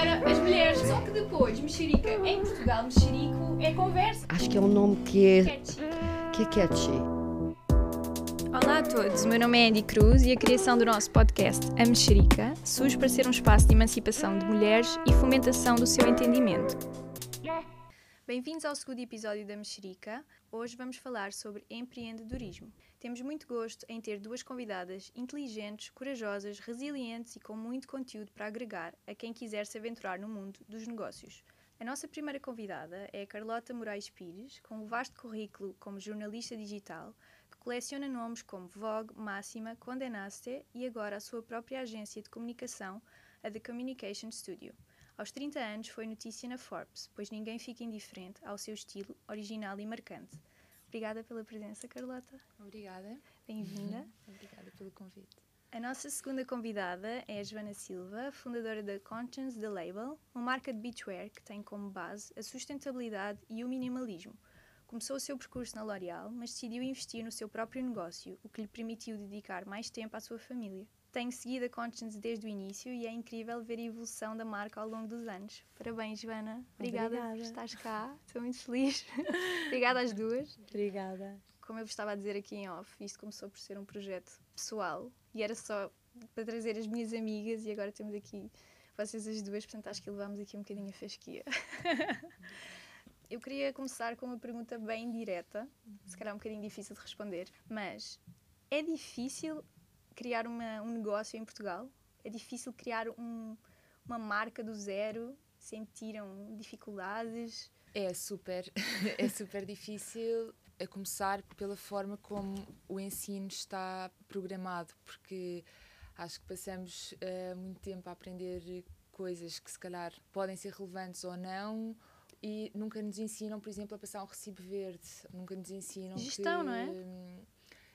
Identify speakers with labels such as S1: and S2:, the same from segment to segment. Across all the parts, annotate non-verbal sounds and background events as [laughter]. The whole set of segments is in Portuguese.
S1: Agora, as mulheres. Só que depois, mexerica em Portugal, mexerico é conversa.
S2: Acho que é um nome que é,
S1: Catchy.
S2: que é catchy.
S3: Olá a todos, o meu nome é Andy Cruz e a criação do nosso podcast A Mexerica surge para ser um espaço de emancipação de mulheres e fomentação do seu entendimento. Bem-vindos ao segundo episódio da Mexerica. Hoje vamos falar sobre empreendedorismo. Temos muito gosto em ter duas convidadas inteligentes, corajosas, resilientes e com muito conteúdo para agregar a quem quiser se aventurar no mundo dos negócios. A nossa primeira convidada é Carlota Moraes Pires, com um vasto currículo como jornalista digital, que coleciona nomes como Vogue, Máxima, Condé Nast e agora a sua própria agência de comunicação, a The Communication Studio. Aos 30 anos foi notícia na Forbes, pois ninguém fica indiferente ao seu estilo original e marcante. Obrigada pela presença, Carlota.
S4: Obrigada.
S3: Bem-vinda. [laughs]
S4: Obrigada pelo convite.
S3: A nossa segunda convidada é a Joana Silva, fundadora da Conscience The Label, uma marca de beachwear que tem como base a sustentabilidade e o minimalismo. Começou o seu percurso na L'Oréal, mas decidiu investir no seu próprio negócio, o que lhe permitiu dedicar mais tempo à sua família. Tenho seguido a Conscience desde o início e é incrível ver a evolução da marca ao longo dos anos. Parabéns, Joana. Obrigada, por
S5: Obrigada.
S3: estares cá. Estou muito feliz. [laughs] Obrigada às duas
S5: Obrigada.
S3: como eu vos estava a dizer aqui em off, isto começou por ser um projeto pessoal e era só para trazer as minhas amigas e agora temos aqui vocês as duas, portanto acho que levámos aqui um bocadinho a fasquia. [laughs] eu queria começar com uma pergunta bem direta, se calhar um bocadinho difícil de responder, mas é difícil criar uma- um negócio em Portugal? É difícil criar um- uma marca do zero? Sentiram dificuldades?
S4: É super, [laughs] é super difícil a começar pela forma como o ensino está programado, porque acho que passamos eh, muito tempo a aprender coisas que se calhar podem ser relevantes ou não e nunca nos ensinam, por exemplo, a passar um recibo verde, nunca nos ensinam
S3: Gestão,
S4: que,
S3: não é?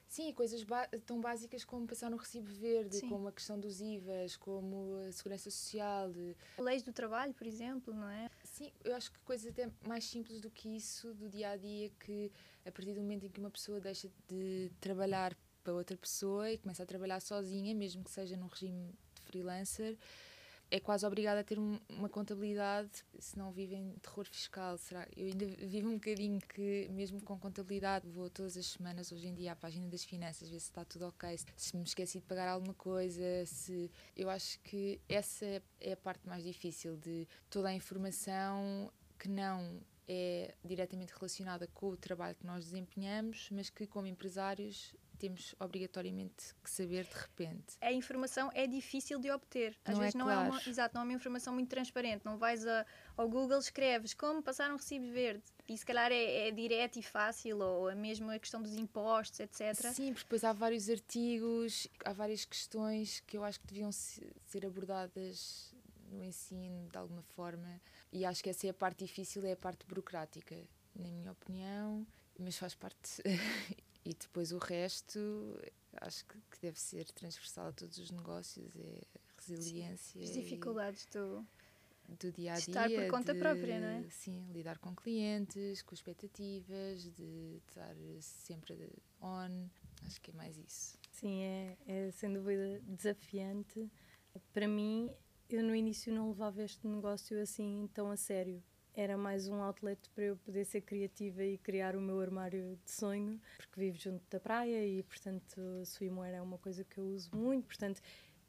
S4: Sim, coisas tão básicas como passar um recibo verde,
S3: Sim.
S4: como a questão dos IVAs, como a segurança social,
S3: Leis do trabalho, por exemplo, não é?
S4: Sim, eu acho que coisas até mais simples do que isso, do dia a dia, que a partir do momento em que uma pessoa deixa de trabalhar para outra pessoa e começa a trabalhar sozinha, mesmo que seja num regime de freelancer, é quase obrigada a ter um- uma contabilidade, se não vive em terror fiscal. Será? Eu ainda vivo um bocadinho que, mesmo com contabilidade, vou todas as semanas hoje em dia à página das finanças, ver se está tudo ok, se me esqueci de pagar alguma coisa, se eu acho que essa é a parte mais difícil de toda a informação que não é diretamente relacionada com o trabalho que nós desempenhamos, mas que como empresários temos obrigatoriamente que saber de repente.
S3: a informação é difícil de obter. Às
S4: Não é
S3: vezes não é uma,
S4: claro.
S3: exato, não é uma informação muito transparente. Não vais a- ao Google, escreves como passar um recibo verde e se calhar é, é direto e fácil, ou a mesma questão dos impostos, etc.
S4: Sim, porque depois há vários artigos, há várias questões que eu acho que deviam se- ser abordadas no ensino de alguma forma e acho que essa é a parte difícil, é a parte burocrática, na minha opinião, mas faz parte. [laughs] e depois o resto, acho que, que deve ser transversal a todos os negócios, é resiliência.
S3: As
S4: e-
S3: dificuldades do.
S4: do dia a dia.
S3: Estar por conta
S4: de,
S3: própria, não é?
S4: Sim, lidar com clientes, com expectativas, de estar sempre on. Acho que é mais isso.
S5: Sim, é, é sem dúvida desafiante. Para mim, eu no início não levava este negócio assim tão a sério. Era mais um outlet para eu poder ser criativa e criar o meu armário de sonho, porque vivo junto da praia e, portanto, swimwear é uma coisa que eu uso muito, portanto,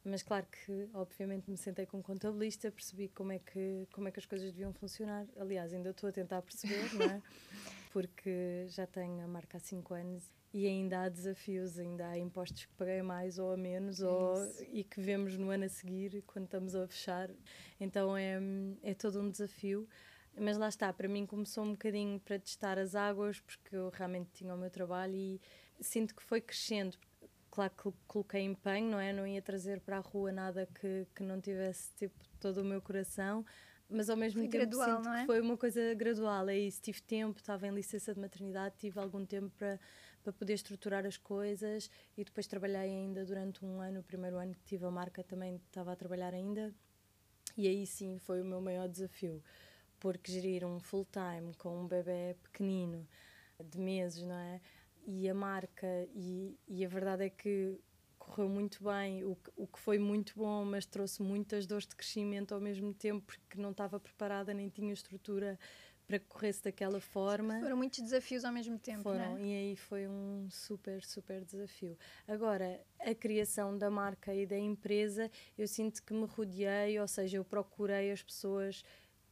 S5: mas claro que, obviamente, me sentei com um contabilista, percebi como é que, como é que as coisas deviam funcionar. Aliás, ainda estou a tentar perceber, não é? [laughs] Porque já tenho a marca há 5 anos e ainda há desafios, ainda há impostos que paguei mais ou a menos ou,
S4: Isso.
S5: e que vemos no ano a seguir quando estamos a fechar. Então é, é todo um desafio. Mas lá está, para mim começou um bocadinho para testar as águas, porque eu realmente tinha o meu trabalho e sinto que foi crescendo. Claro que coloquei empenho, não é? Não ia trazer para a rua nada que, que não tivesse tipo todo o meu coração, mas ao mesmo
S3: Foi
S5: tempo
S3: gradual,
S5: sinto
S3: não é?
S5: que foi uma coisa gradual. É isso, tive tempo, estava em licença de maternidade, tive algum tempo para, para poder estruturar as coisas e depois trabalhei ainda durante um ano, o primeiro ano que tive a marca também estava a trabalhar ainda. E aí sim foi o meu maior desafio, porque gerir um full time com um bebê pequenino de meses, não é? E a marca, e, e a verdade é que correu muito bem, o que, o que foi muito bom, mas trouxe muitas dores de crescimento ao mesmo tempo, porque não estava preparada nem tinha estrutura para que corresse daquela forma.
S3: Foram muitos desafios ao mesmo tempo,
S5: Foram,
S3: não é?
S5: e aí foi um super, super desafio. Agora, a criação da marca e da empresa, eu sinto que me rodeei, ou seja, eu procurei as pessoas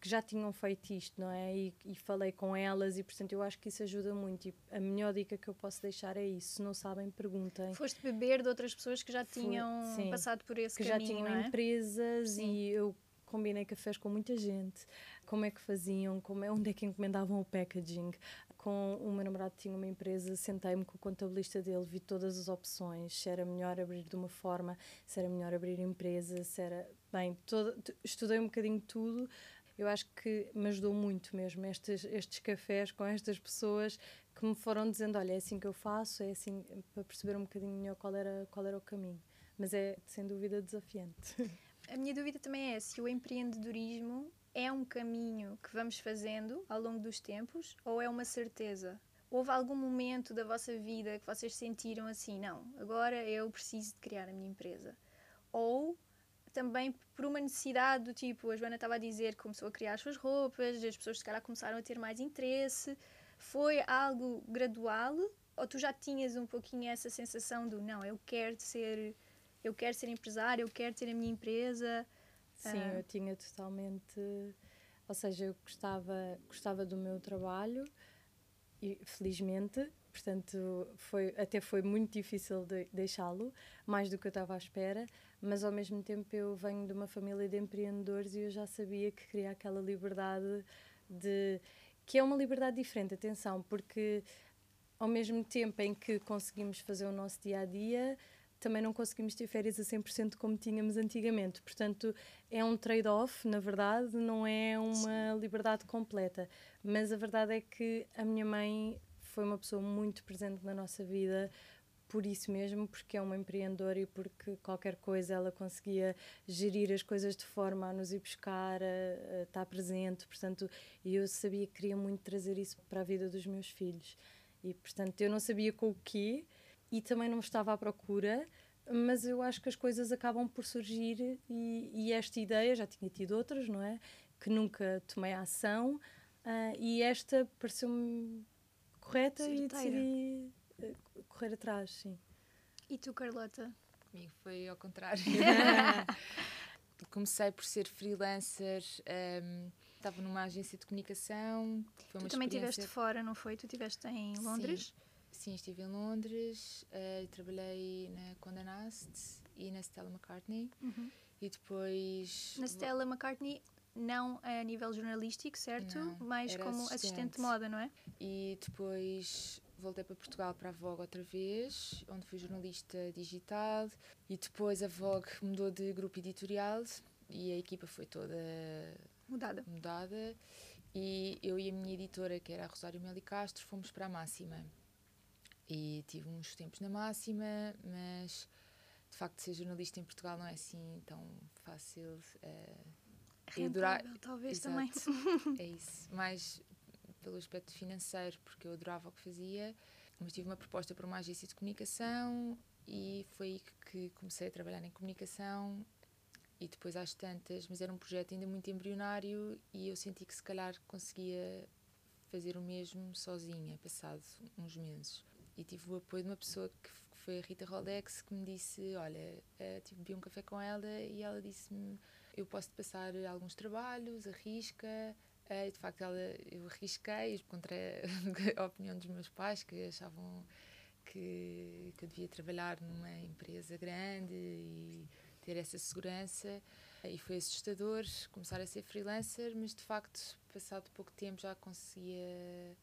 S5: que já tinham feito isto, não é? E, e falei com elas, e portanto eu acho que isso ajuda muito. E a melhor dica que eu posso deixar é isso: se não sabem, perguntem.
S3: Foste beber de outras pessoas que já tinham
S5: sim.
S3: passado por esse
S5: que já
S3: caminho,
S5: tinham
S3: não é?
S5: empresas
S3: Sim.
S5: e eu combinei cafés com muita gente. Como é que faziam? Como é, onde é que encomendavam o packaging? Com o meu namorado tinha uma empresa, sentei-me com o contabilista dele, vi todas as opções, se era melhor abrir de uma forma, se era melhor abrir empresa, se era... Bem, toda, t- estudei um bocadinho tudo. Eu acho que me ajudou muito mesmo estes, estes cafés com estas pessoas que me foram dizendo, olha, é assim que eu faço, é assim, para perceber um bocadinho melhor qual era, qual era o caminho. Mas é, sem dúvida, desafiante. [laughs]
S3: A minha dúvida também é se o empreendedorismo é um caminho que vamos fazendo ao longo dos tempos ou é uma certeza? Houve algum momento da vossa vida que vocês sentiram assim, não, agora eu preciso de criar a minha empresa? Ou também por uma necessidade do tipo, a Joana estava a dizer que começou a criar as suas roupas, as pessoas se calhar começaram a ter mais interesse. Foi algo gradual ou tu já tinhas um pouquinho essa sensação do não, eu quero ser, eu quero ser empresária, eu quero ter a minha empresa?
S5: Sim,
S3: Ah.
S5: eu tinha totalmente. Ou seja, eu gostava, gostava do meu trabalho e felizmente, portanto, foi, até foi muito difícil de deixá-lo, mais do que eu estava à espera, mas ao mesmo tempo eu venho de uma família de empreendedores e eu já sabia que queria aquela liberdade de. que é uma liberdade diferente, atenção, porque ao mesmo tempo em que conseguimos fazer o nosso dia a dia, também não conseguimos ter férias a 100% como tínhamos antigamente. Portanto, é um trade-off, na verdade, não é uma liberdade completa. Mas a verdade é que a minha mãe foi uma pessoa muito presente na nossa vida, por isso mesmo, porque é uma empreendedora e porque qualquer coisa ela conseguia gerir as coisas de forma a nos ir buscar, a, a estar presente. Portanto, e eu sabia que queria muito trazer isso para a vida dos meus filhos. E, portanto, eu não sabia com o quê e também não estava à procura, mas eu acho que as coisas acabam por surgir e, e esta ideia, já tinha tido outras, não é? Que nunca tomei ação ah, e esta pareceu-me correta e
S3: Certeira.
S5: decidi eh, correr atrás, sim.
S3: E tu, Carlota?
S4: Comigo foi ao contrário. [laughs] Comecei por ser freelancer, ehm, estava numa agência de comunicação. Foi
S3: Tu
S4: uma
S3: também
S4: experiência-
S3: estiveste fora, não foi? Tu estiveste em Londres?
S4: Sim, estive em Londres, eh, trabalhei na Condé Nast e na Stella McCartney.
S3: Uhum.
S4: E depois.
S3: Na Stella McCartney, não a nível jornalístico, certo?
S4: Não,
S3: Mas como assistente.
S4: assistente.
S3: de moda, não é?
S4: E depois voltei para Portugal para a Vogue outra vez, onde fui jornalista digital. E depois a Vogue mudou de grupo editorial e a equipa foi toda
S3: Mudada.
S4: mudada. E eu e a minha editora, que era a Rosário Meli Castro, fomos para a Máxima. E tive uns tempos na Máxima, mas de facto ser jornalista em Portugal não é assim tão fácil. adora-
S3: Rentável, talvez
S4: Exato.
S3: também. [laughs]
S4: é isso. Mais pelo aspecto financeiro, porque eu adorava o que fazia, mas tive uma proposta para uma agência de comunicação e foi aí que- que comecei a trabalhar em comunicação e depois às tantas, mas era um projeto ainda muito embrionário e eu senti que se calhar conseguia fazer o mesmo sozinha, passado uns meses. E tive o apoio de uma pessoa que foi a Rita Roldex, que me disse, olha, eh, tive bebi um café com ela e ela disse-me, eu posso te passar alguns trabalhos, arrisca. Eh, E de facto ela, eu arrisquei contra [laughs] a opinião dos meus pais, que achavam que, que eu devia trabalhar numa empresa grande e ter essa segurança. E foi assustador começar a ser freelancer, mas de facto, passado pouco tempo, já conseguia,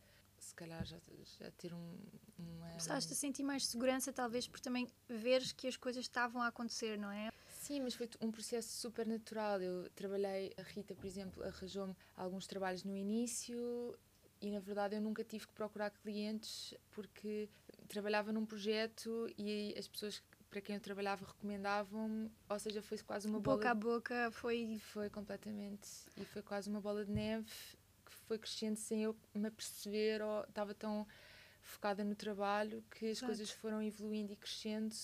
S4: se calhar, já, já ter um, uma.
S3: Começaste a sentir mais segurança, talvez por também veres que as coisas estavam a acontecer, não é?
S4: Sim, mas foi um processo super natural. Eu trabalhei, a Rita, por exemplo, arranjou-me alguns trabalhos no início e, na verdade, eu nunca tive que procurar clientes porque trabalhava num projeto e as pessoas para quem eu trabalhava recomendavam-me, ou seja, foi quase uma bola
S3: boca a boca foi.
S4: Foi completamente. E foi quase uma bola de neve foi crescendo sem eu me aperceber ou estava tão focada no trabalho que as
S3: Exato.
S4: coisas foram evoluindo e crescendo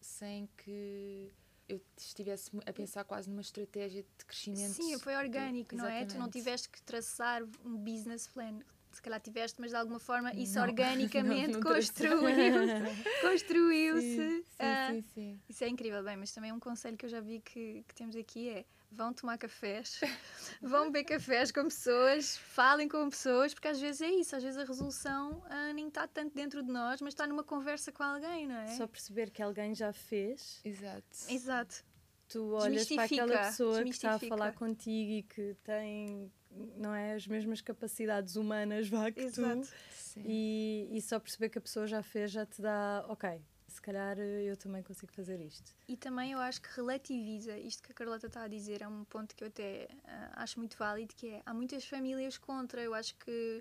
S4: sem que eu estivesse a pensar quase numa estratégia de crescimento.
S3: Sim, foi orgânico, não é? Tu não tiveste que traçar um business plan. Se calhar tiveste, mas de alguma forma isso [laughs]
S4: Não.
S3: organicamente [laughs]
S4: Não, não tracei.
S3: construiu- [laughs] construiu-se.
S4: Sim, sim,
S3: Ah,
S4: sim, sim.
S3: Isso é incrível, bem, mas também um conselho que eu já vi que, que temos aqui é vão tomar cafés, [laughs] vão beber cafés com pessoas, falem com pessoas, porque às vezes é isso, às vezes a resolução ah, nem está tanto dentro de nós, mas está numa conversa com alguém, não é?
S5: Só perceber que alguém já fez,
S4: Exato.
S3: Exato.
S5: tu olhas para aquela pessoa que está a falar contigo e que tem, não é, as mesmas capacidades humanas vá que
S3: Exato.
S5: tu.
S4: Sim.
S5: E, e só perceber que a pessoa já fez já te dá, ok, se calhar eh, eu também consigo fazer isto.
S3: E também eu acho que relativiza isto que a Carlota está a dizer, é um ponto que eu até ah, acho muito válido, que é, há muitas famílias contra, eu acho que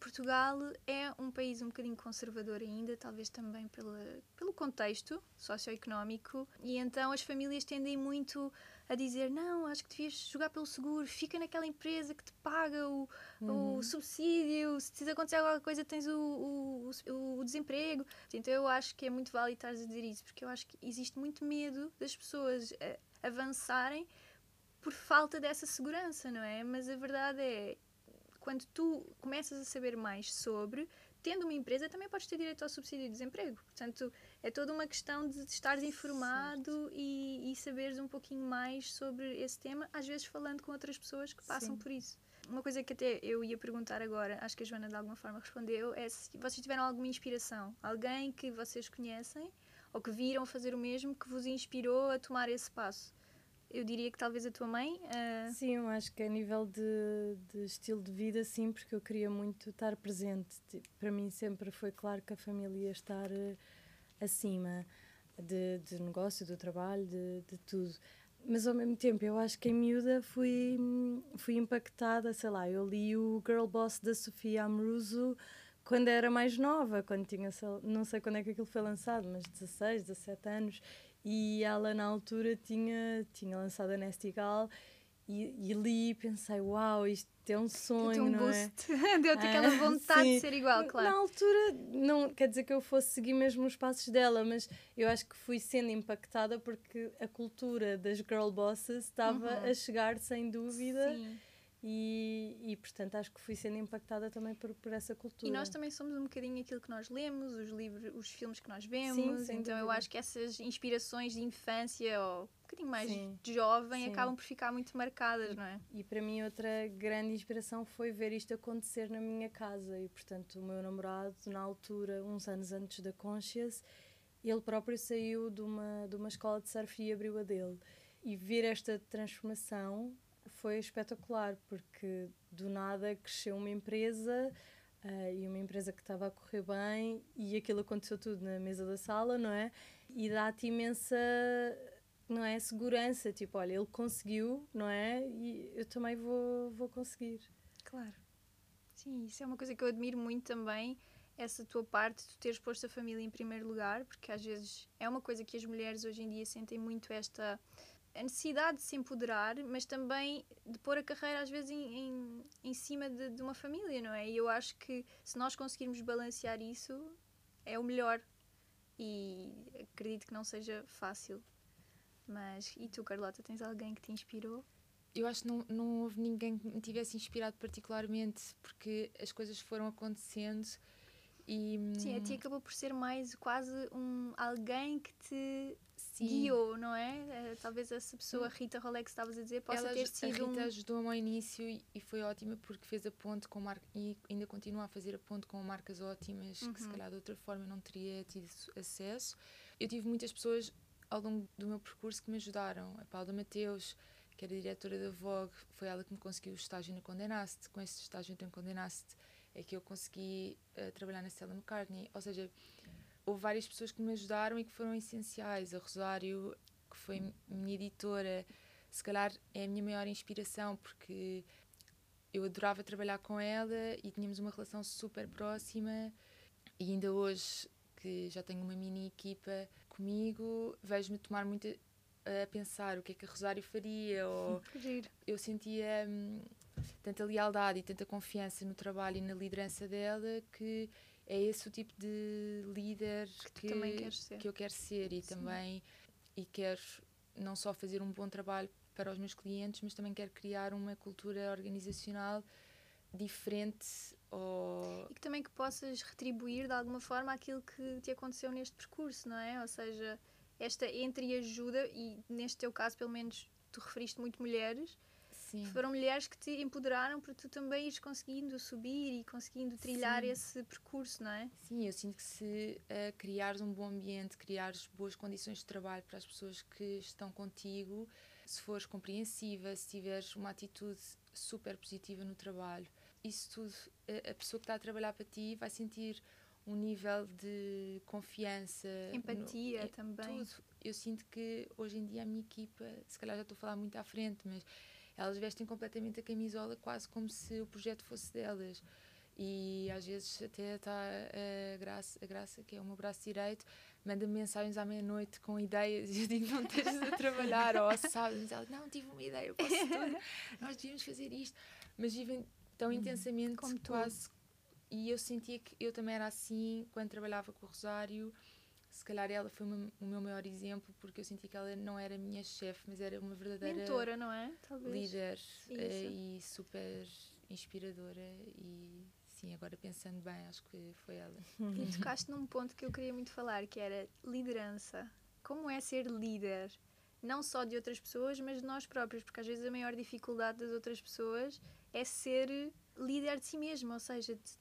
S3: Portugal é um país um bocadinho conservador ainda, talvez também pela, pelo contexto socioeconómico, e então as famílias tendem muito a dizer, não, acho que devias jogar pelo seguro, fica naquela empresa que te paga o, o subsídio, se te acontecer alguma coisa tens o, o, o- o desemprego. Então eu acho que é muito válido estares a dizer isso, porque eu acho que existe muito medo das pessoas eh, avançarem por falta dessa segurança, não é? Mas a verdade é, quando tu começas a saber mais sobre, tendo uma empresa, também podes ter direito ao subsídio de desemprego. Portanto, é toda uma questão de estares informado e, e saberes um pouquinho mais sobre esse tema, às vezes falando com outras pessoas que passam
S5: Sim.
S3: por isso. Uma coisa que até eu ia perguntar agora, acho que a Joana de alguma forma respondeu, é se vocês tiveram alguma inspiração, alguém que vocês conhecem ou que viram fazer o mesmo que vos inspirou a tomar esse passo. Eu diria que talvez a tua mãe. ah,
S5: Sim, eu acho que a nível de, de estilo de vida, sim, porque eu queria muito estar presente. Para mim sempre foi claro que a família ia estar eh, acima de, de negócio, do trabalho, de, de tudo. Mas ao mesmo tempo, eu acho que em miúda fui, fui impactada, sei lá, eu li o Girl Boss da Sofia Amoruso quando era mais nova, quando tinha, não sei quando é que aquilo foi lançado, mas 16, 17 anos, e ela na altura tinha, tinha lançado a Nestigal e, e li e pensei, uau, isto é um sonho,
S3: um
S5: não é?
S3: boost. [laughs] Deu-te aquela
S5: Ah,
S3: vontade de
S5: sim.
S3: ser igual,
S5: Na
S3: claro.
S5: altura, não quer dizer que eu fosse seguir mesmo os passos dela, mas eu acho que fui sendo impactada porque a cultura das girl bosses estava
S3: Uhum.
S5: a chegar sem dúvida
S3: Sim.
S5: E, e, portanto, acho que fui sendo impactada também por, por essa cultura.
S3: E nós também somos um bocadinho aquilo que nós lemos, os livros, os filmes que nós vemos.
S5: sem
S3: então eu acho que essas inspirações de infância ou um bocadinho mais
S5: Sim.
S3: de jovem
S5: Sim.
S3: acabam por ficar muito marcadas, não é?
S5: E para mim outra grande inspiração foi ver isto acontecer na minha casa e portanto o meu namorado na altura, uns anos antes da Conscious, ele próprio saiu de uma de uma escola de surf e abriu a dele. E ver esta transformação foi espetacular porque do nada cresceu uma empresa ah, e uma empresa que estava a correr bem e aquilo aconteceu tudo na mesa da sala, não é? E dá-te imensa não é segurança, tipo, olha, ele conseguiu, não é? E eu também vou, vou conseguir.
S3: Claro. Sim, isso é uma coisa que eu admiro muito também, essa tua parte, tu teres posto a família em primeiro lugar, porque às vezes é uma coisa que as mulheres hoje em dia sentem muito esta a necessidade de se empoderar, mas também de pôr a carreira às vezes em, em, em cima de, de uma família, não é? E eu acho que se nós conseguirmos balancear isso, é o melhor. E acredito que não seja fácil. Mas, e tu, Carlota, tens alguém que te inspirou?
S4: Eu acho que não, não houve ninguém que me tivesse inspirado particularmente, porque as coisas foram acontecendo e.
S3: Sim, a ti acabou por ser mais quase um alguém que te
S4: Sim.
S3: guiou, não é? Eh, Talvez essa pessoa, Rita Rolex, estavas a dizer, possa
S4: Ela,
S3: ter
S4: a
S3: sido
S4: Rita
S3: um...
S4: ajudou-me ao início e, e foi ótima porque fez a ponte com mar... e ainda continua a fazer a ponte com marcas ótimas que se
S3: Uhum.
S4: calhar de outra forma eu não teria tido acesso. Eu tive muitas pessoas ao longo do meu percurso que me ajudaram. A Paula Mateus, que era diretora da Vogue, foi ela que me conseguiu o estágio na Condenaste. Com esse estágio na Condenaste é que eu consegui eh, trabalhar na Stella McCartney. Ou seja, houve várias pessoas que me ajudaram e que foram essenciais. A Rosário, que foi minha editora, se calhar é a minha maior inspiração porque eu adorava trabalhar com ela e tínhamos uma relação super próxima e ainda hoje que já tenho uma mini equipa comigo vejo-me tomar muito a, pensar o que é que a Rosário faria [laughs] ou eu sentia hum, tanta lealdade e tanta confiança no trabalho e na liderança dela que é esse o tipo de líder
S3: que, ser.
S4: que eu quero ser e
S3: Sim.
S4: também e quero não só fazer um bom trabalho para os meus clientes, mas também quero criar uma cultura organizacional diferente ou
S3: E que também que possas retribuir de alguma forma aquilo que te aconteceu neste percurso, não é? Ou seja, esta entreajuda, e neste teu caso, pelo menos, tu referiste muito mulheres,
S4: sim,
S3: foram mulheres que te empoderaram para tu também ires conseguindo subir e conseguindo trilhar
S4: Sim.
S3: esse percurso, não é?
S4: sim, eu sinto que se eh, criares um bom ambiente, criares boas condições de trabalho para as pessoas que estão contigo, se fores compreensiva, se tiveres uma atitude super positiva no trabalho, isso tudo, a- a pessoa que está a trabalhar para ti vai sentir um nível de confiança, no-
S3: Empatia
S4: em
S3: também.
S4: tudo. Eu sinto que hoje em dia a minha equipa, se calhar já estou a falar muito à frente, mas elas vestem completamente a camisola quase como se o projeto fosse delas. E às vezes até está a Graça, a Graça, que é o meu braço direito, manda-me mensagens à meia-noite com ideias e [laughs] eu digo, não estejas a trabalhar, ou mas ela, não, tive uma ideia, eu posso tudo, nós devíamos fazer isto. Mas vivem tão intensamente
S3: Como tu.
S4: quase. E eu sentia que eu também era assim quando trabalhava com o Rosário. Se calhar ela foi uma- o meu maior exemplo, porque eu senti que ela não era minha chefe, mas era uma verdadeira
S3: Mentora, não é? Talvez.
S4: líder eh,
S3: Isso.
S4: e super inspiradora. E sim, agora pensando bem, acho que foi ela.
S3: E [laughs] tocaste num ponto que eu queria muito falar, que era liderança. Como é ser líder? Não só de outras pessoas, mas de nós próprios, porque às vezes a maior dificuldade das outras pessoas é ser líder de si mesmo, ou seja, de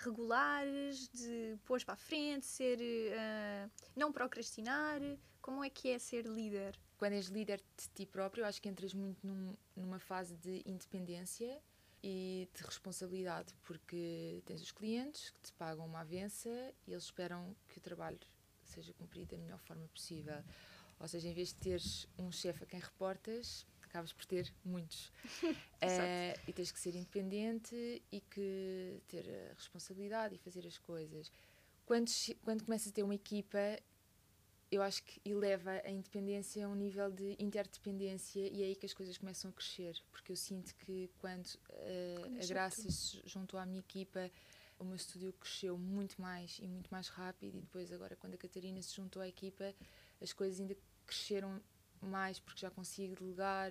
S3: autorregulares, de pôr para a frente, ser ah, não procrastinar. Como é que é ser líder?
S4: Quando és líder de ti próprio, acho que entras muito num- numa fase de independência e de responsabilidade, porque tens os clientes que te pagam uma avença e eles esperam que o trabalho seja cumprido da melhor forma possível. Ou seja, em vez de teres um chefe a quem reportas, acabas por ter muitos. [laughs] Eh, e tens que ser independente e que ter a responsabilidade e fazer as coisas. Quando, quando começas a ter uma equipa, eu acho que eleva a independência a um nível de interdependência e é aí que as coisas começam a crescer. Porque eu sinto que quando,
S3: Quando
S4: a Graça se juntou à minha equipa, o meu estúdio cresceu muito mais e muito mais rápido. E depois, agora, quando a Catarina se juntou à equipa, as coisas ainda cresceram mais porque já consigo delegar.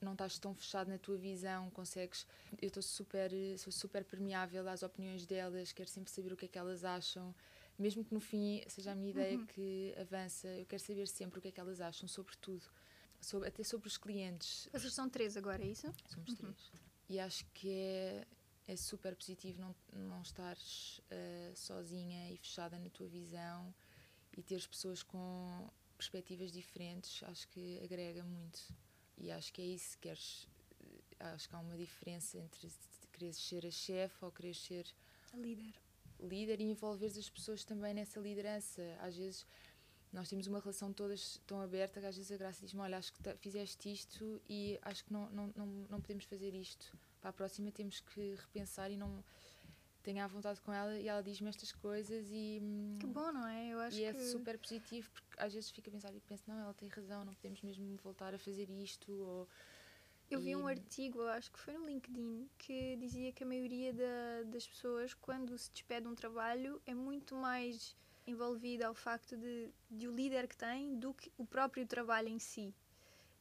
S4: Não estás tão fechado na tua visão, consegues. Eu estou super, sou super permeável às opiniões delas, quero sempre saber o que é que elas acham mesmo que no fim seja a minha ideia que avança, eu quero saber sempre o que é que elas acham sobre tudo, sobre, até sobre os clientes.
S3: Vocês são três agora, é isso?
S4: Somos três. E acho que é, é super positivo não, não estares eh, sozinha e fechada na tua visão e teres pessoas com perspectivas diferentes, acho que agrega muito. E acho que é isso, queres. eh, Acho que há uma diferença entre quereres ser a chefe ou quereres ser
S3: A líder.
S4: líder e envolver as pessoas também nessa liderança. Às vezes nós temos uma relação todas tão aberta que às vezes a Graça diz-me, olha, acho que fizeste isto e acho que não, não, não, não podemos fazer isto. Para a próxima temos que repensar e não tenho à vontade com ela e ela diz-me estas coisas e, hum,
S3: Que bom, não é? Eu acho
S4: e é
S3: que
S4: super positivo porque às vezes fico a pensar e penso, não, ela tem razão, não podemos mesmo voltar a fazer isto ou
S3: Eu vi um artigo, acho que foi no LinkedIn, que dizia que a maioria da- das pessoas, quando se despede de um trabalho, é muito mais envolvida ao facto de, de o líder que tem do que o próprio trabalho em si.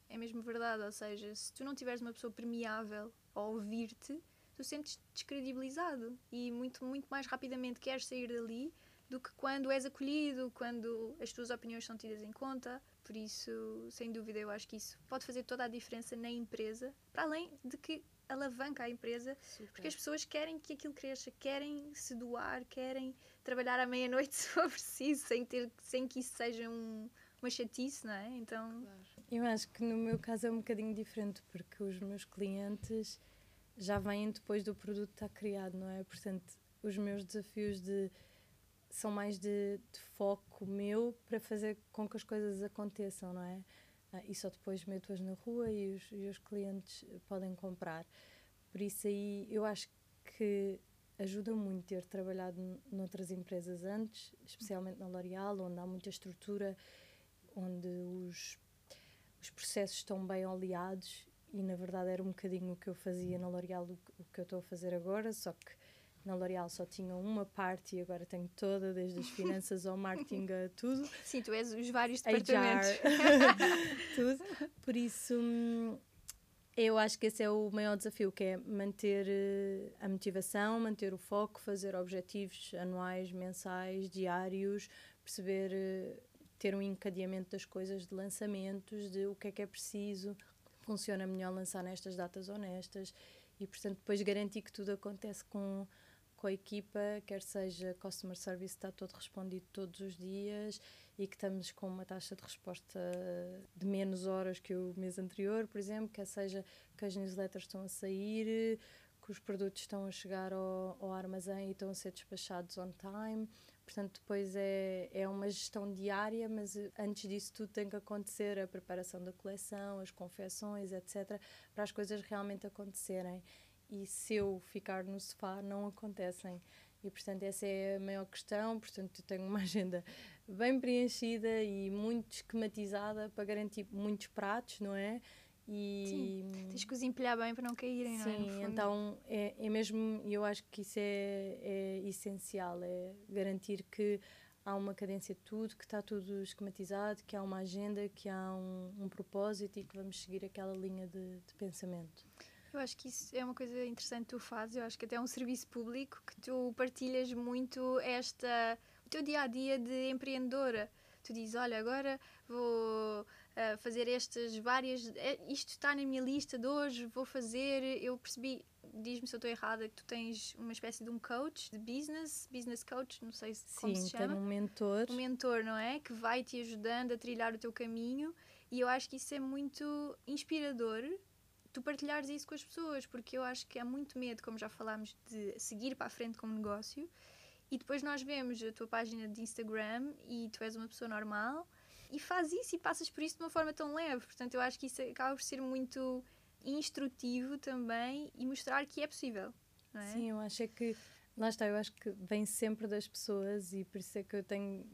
S3: É mesmo verdade, ou seja, se tu não tiveres uma pessoa permeável a ouvir-te, tu sentes descredibilizado e muito, muito mais rapidamente queres sair dali do que quando és acolhido, quando as tuas opiniões são tidas em conta. Por isso, sem dúvida, eu acho que isso pode fazer toda a diferença na empresa, para além de que alavanca a empresa,
S4: super.
S3: porque as pessoas querem que aquilo cresça, querem se doar, querem trabalhar à meia-noite [laughs] se for preciso, sem, ter, sem que isso seja um, uma chatice, não é? Então,
S4: Claro.
S5: Eu acho que no meu caso é um bocadinho diferente, porque os meus clientes já vêm depois do produto estar criado, não é? Portanto, os meus desafios de são mais de, de foco meu para fazer com que as coisas aconteçam, não é? Ah, e só depois meto-as na rua e os, e os clientes podem comprar. Por isso aí eu acho que ajuda muito ter trabalhado noutras empresas antes, especialmente na L'Oréal, onde há muita estrutura, onde os, os processos estão bem oleados e na verdade era um bocadinho o que eu fazia na L'Oréal, o, que- o que eu estou a fazer agora, só que na L'Oréal só tinha uma parte e agora tenho toda, desde as [laughs] finanças ao marketing a tudo.
S3: Sim, tu és os vários departamentos. [laughs]
S5: tudo. Por isso, eu acho que esse é o maior desafio, que é manter eh, a motivação, manter o foco, fazer objetivos anuais, mensais, diários, perceber, eh, ter um encadeamento das coisas, de lançamentos, de o que é que é preciso, funciona melhor lançar nestas datas honestas e, portanto, depois garantir que tudo acontece com com a equipa, quer seja customer service está todo respondido todos os dias e que estamos com uma taxa de resposta de menos horas que o mês anterior, por exemplo, quer seja que as newsletters estão a sair, que os produtos estão a chegar ao, ao armazém e estão a ser despachados on time. Portanto, depois é, é uma gestão diária, mas antes disso tudo tem que acontecer a preparação da coleção, as confecções, etc., para as coisas realmente acontecerem e se eu ficar no sofá não acontecem. E portanto essa é a maior questão, portanto eu tenho uma [laughs] agenda bem preenchida e muito esquematizada para garantir muitos pratos, não é?
S3: E Sim, tens que os empilhar bem para não caírem,
S5: Sim,
S3: não
S5: é? então é, é mesmo, eu acho que isso é, é essencial, é garantir que há uma cadência de tudo, que está tudo esquematizado, que há uma agenda, que há um, um propósito e que vamos seguir aquela linha de, de pensamento.
S3: Eu acho que isso é uma coisa interessante que tu fazes. Eu acho que até é um serviço público que tu partilhas muito esta o teu dia a dia de empreendedora. Tu dizes, olha, agora vou uh, fazer estas várias. Eh, isto está na minha lista de hoje, vou fazer. Eu percebi, diz-me se eu estou errada, que tu tens uma espécie de um coach de business, business coach, não sei se, como se chama.
S5: Sim, um mentor.
S3: Um mentor, não é? Que vai te ajudando a trilhar o teu caminho. E eu acho que isso é muito inspirador tu partilhares isso com as pessoas, porque eu acho que há muito medo, como já falámos, de seguir para a frente como negócio e depois nós vemos a tua página de Instagram e tu és uma pessoa normal e faz isso e passas por isso de uma forma tão leve. Portanto, eu acho que isso acaba por ser muito instrutivo também e mostrar que é possível. É?
S5: Sim, eu acho é que lá está, eu acho que vem sempre das pessoas e por isso é que eu tenho,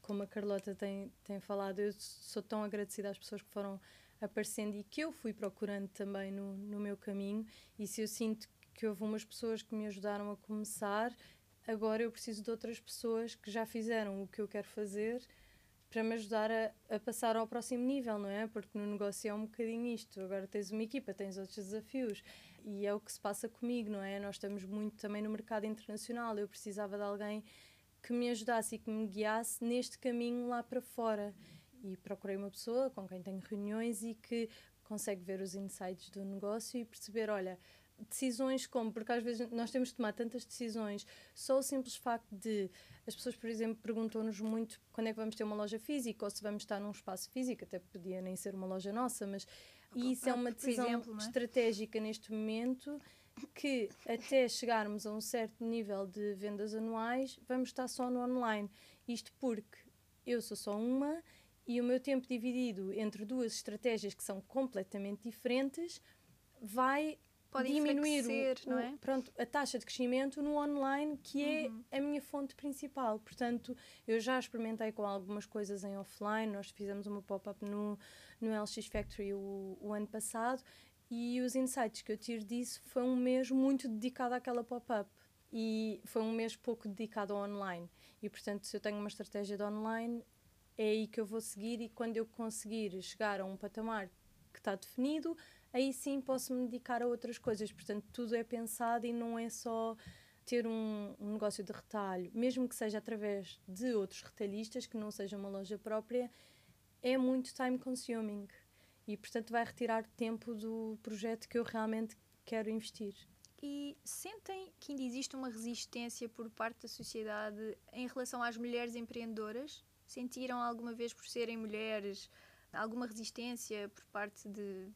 S5: como a Carlota tem, tem falado, eu sou tão agradecida às pessoas que foram aparecendo e que eu fui procurando também no, no meu caminho. E se eu sinto que houve umas pessoas que me ajudaram a começar, agora eu preciso de outras pessoas que já fizeram o que eu quero fazer para me ajudar a, a, passar ao próximo nível, não é? Porque no negócio é um bocadinho isto. Agora tens uma equipa, tens outros desafios e é o que se passa comigo, não é? Nós estamos muito também no mercado internacional. Eu precisava de alguém que me ajudasse e que me guiasse neste caminho lá para fora e procurei uma pessoa com quem tenho reuniões e que consegue ver os insights do negócio e perceber, olha, decisões como, porque às vezes nós temos de tomar tantas decisões, só o simples facto de as pessoas, por exemplo, perguntam-nos muito quando é que vamos ter uma loja física ou se vamos estar num espaço físico, até podia nem ser uma loja nossa, mas e isso é uma decisão exemplo, é? estratégica neste momento que até chegarmos a um certo nível de vendas anuais, vamos estar só no online. Isto porque eu sou só uma e o meu tempo dividido entre duas estratégias que são completamente diferentes vai Diminuir o, o, é? pronto, a taxa de crescimento no online, que é uhum. a minha fonte principal. Portanto, eu já experimentei com algumas coisas em offline, nós fizemos uma pop-up no, no LX Factory o, o ano passado e os insights que eu tiro disso foi um mês muito dedicado àquela pop-up e foi um mês pouco dedicado ao online. E, portanto, se eu tenho uma estratégia de online, é aí que eu vou seguir e quando eu conseguir chegar a um patamar que está definido, aí sim posso me dedicar a outras coisas. Portanto, tudo é pensado e não é só ter um, um, negócio de retalho, mesmo que seja através de outros retalhistas, que não seja uma loja própria, é muito time consuming e, portanto, vai retirar tempo do projeto que eu realmente quero investir.
S3: E sentem que ainda existe uma resistência por parte da sociedade em relação às mulheres empreendedoras? Sentiram alguma vez por serem mulheres alguma resistência por parte de.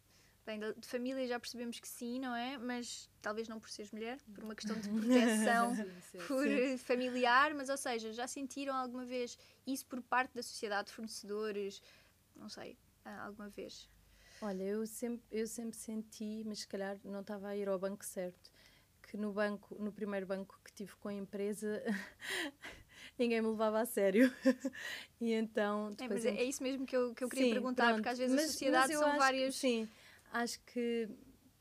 S3: Bem, de família já percebemos que sim, não é? Mas talvez não por seres mulher, por uma questão de proteção [laughs] por sim. familiar, mas ou seja, já sentiram alguma vez isso por parte da sociedade, de fornecedores, não sei, alguma vez?
S5: Olha, eu sempre, eu sempre senti, mas se calhar não estava a ir ao banco certo, que no banco, no primeiro banco que tive com a empresa, [laughs] ninguém me levava a sério. [laughs] e então.
S3: É, mas é, é, isso mesmo que eu, que eu queria sim, perguntar, pronto, porque às vezes mas, a sociedade são várias.
S5: Que, sim, acho que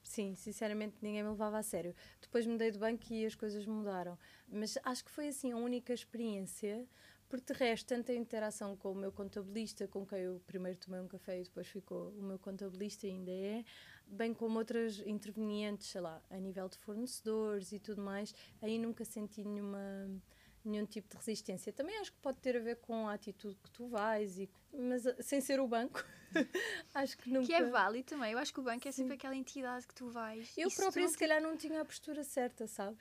S5: Sim, sinceramente ninguém me levava a sério. Depois mudei de banco e as coisas mudaram. Mas acho que foi assim a única experiência, porque de resto, tanto a interação com o meu contabilista, com quem eu primeiro tomei um café e depois ficou o meu contabilista ainda é, bem como outras intervenientes, sei lá, a nível de fornecedores e tudo mais, aí nunca senti nenhuma nenhum tipo de resistência. Também acho que pode ter a ver com a atitude que tu vais, e, mas uh, sem ser o banco, [laughs] acho que nunca...
S3: Que é válido também. Eu acho que o banco é
S5: Sim.
S3: sempre aquela entidade que tu vais.
S5: Eu
S3: E
S5: própria, se calhar, não tinha a postura certa, sabes?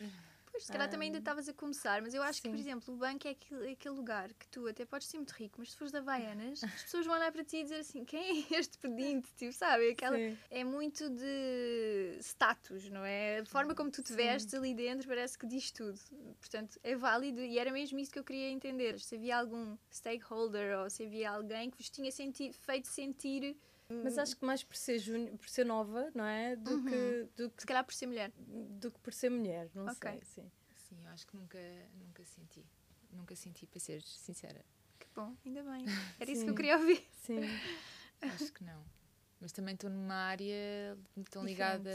S3: Se calhar também ainda
S5: Ah,
S3: estavas a começar, mas eu acho que, por
S5: sim.
S3: exemplo, o banco é aquele, aquele lugar que tu até podes ser muito rico, mas se fores da Havaianas, as pessoas vão olhar para ti e dizer assim: quem é [laughs] este pedinte? Tipo, sabe? Aquela,
S5: Sim.
S3: é muito de status, não é? A forma como tu te
S5: Sim.
S3: vestes ali dentro parece que diz tudo. Portanto, é válido e era mesmo isso que eu queria entender. Se havia algum stakeholder ou se havia alguém que vos tinha senti feito sentir,
S5: Mas acho que mais por ser, juni- por ser nova, não é? Do,
S3: Uhum.
S5: que, do, que,
S3: se calhar por ser mulher.
S5: do que por ser mulher, não
S3: Ok.
S5: sei. Sim.
S4: Sim, eu acho que nunca, nunca senti. Nunca senti, para ser sincera.
S3: Que bom, ainda bem. [laughs] Era isso que eu
S5: Sim.
S3: queria ouvir.
S5: Sim.
S4: Acho que não. Mas também estou numa área tão ligada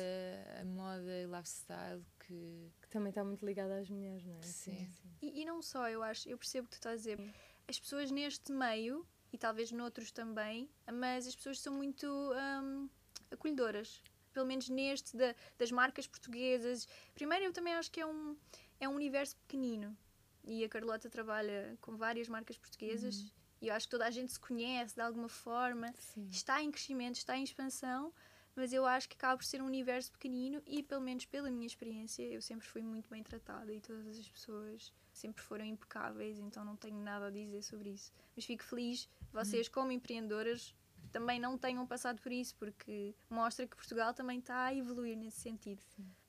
S4: a moda e lifestyle que.
S5: Que também está muito ligada às mulheres, não é?
S4: Sim.
S3: E, e não só, eu acho, eu percebo o que tu estás a dizer. As pessoas neste meio, e talvez noutros também, mas as pessoas são muito hum, acolhedoras. Pelo menos neste da- das marcas portuguesas. Primeiro, eu também acho que é um, é um universo pequenino. E a Carlota trabalha com várias marcas portuguesas. E eu acho que toda a gente se conhece de alguma forma.
S4: Sim.
S3: Está em crescimento, está em expansão. Mas eu acho que acaba por ser um universo pequenino e, pelo menos pela minha experiência, eu sempre fui muito bem tratada e todas as pessoas sempre foram impecáveis, então não tenho nada a dizer sobre isso. Mas fico feliz, vocês, como empreendedoras, também não tenham passado por isso, porque mostra que Portugal também está a evoluir nesse sentido.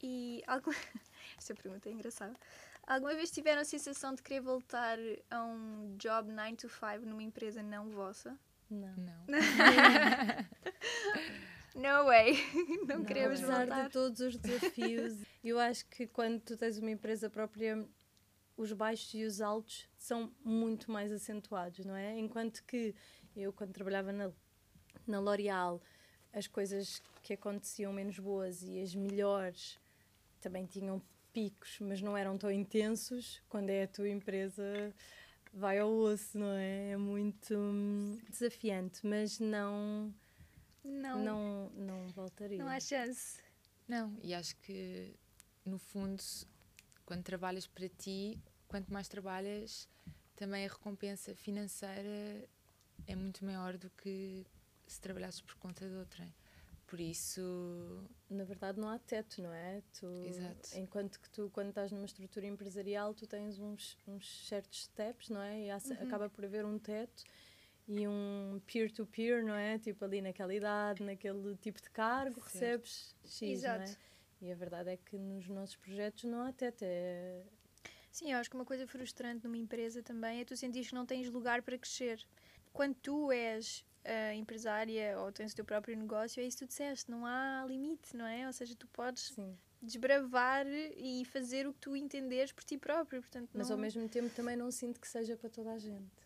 S3: E alguma... [laughs] esta pergunta é engraçada. Alguma vez tiveram a sensação de querer voltar a um job 9 to 5 numa empresa não vossa?
S5: Não.
S4: Não. [laughs] [laughs]
S3: No way! [laughs] Não,
S5: Não,
S3: queremos
S5: apesar
S3: voltar.
S5: de todos os desafios, [laughs] eu acho que quando tu tens uma empresa própria, os baixos e os altos são muito mais acentuados, não é? Enquanto que eu, quando trabalhava na, na L'Oréal, as coisas que aconteciam menos boas e as melhores também tinham picos, mas não eram tão intensos. Quando é a tua empresa, vai ao osso, não é? É muito hum, desafiante, mas não,
S3: Não, não,
S5: não, não voltaria.
S3: há chance.
S4: Não, e acho que no fundo, quando trabalhas para ti, quanto mais trabalhas, também a recompensa financeira é muito maior do que se trabalhasses por conta de outrem. Por isso,
S5: na verdade não há teto, não é? Tu,
S4: Exato.
S5: Enquanto que tu, quando estás numa estrutura empresarial, tu tens uns, uns certos steps, não é? E há-
S3: Uhum.
S5: acaba por haver um teto e um peer-to-peer, não é? Tipo ali naquela idade, naquele tipo de cargo,
S4: Certo.
S5: recebes X, não é?
S3: Exato.
S5: E a verdade é que nos nossos projetos não há teto, é...
S3: Sim, eu acho que uma coisa frustrante numa empresa também é tu sentires que não tens lugar para crescer. Quando tu és ah, empresária ou tens o teu próprio negócio, é isso que tu disseste, não há limite, não é? Ou seja, tu podes
S5: Sim.
S3: desbravar e fazer o que tu entenderes por ti próprio. Portanto,
S5: Mas
S3: não,
S5: ao mesmo tempo também não sinto que seja para toda a gente.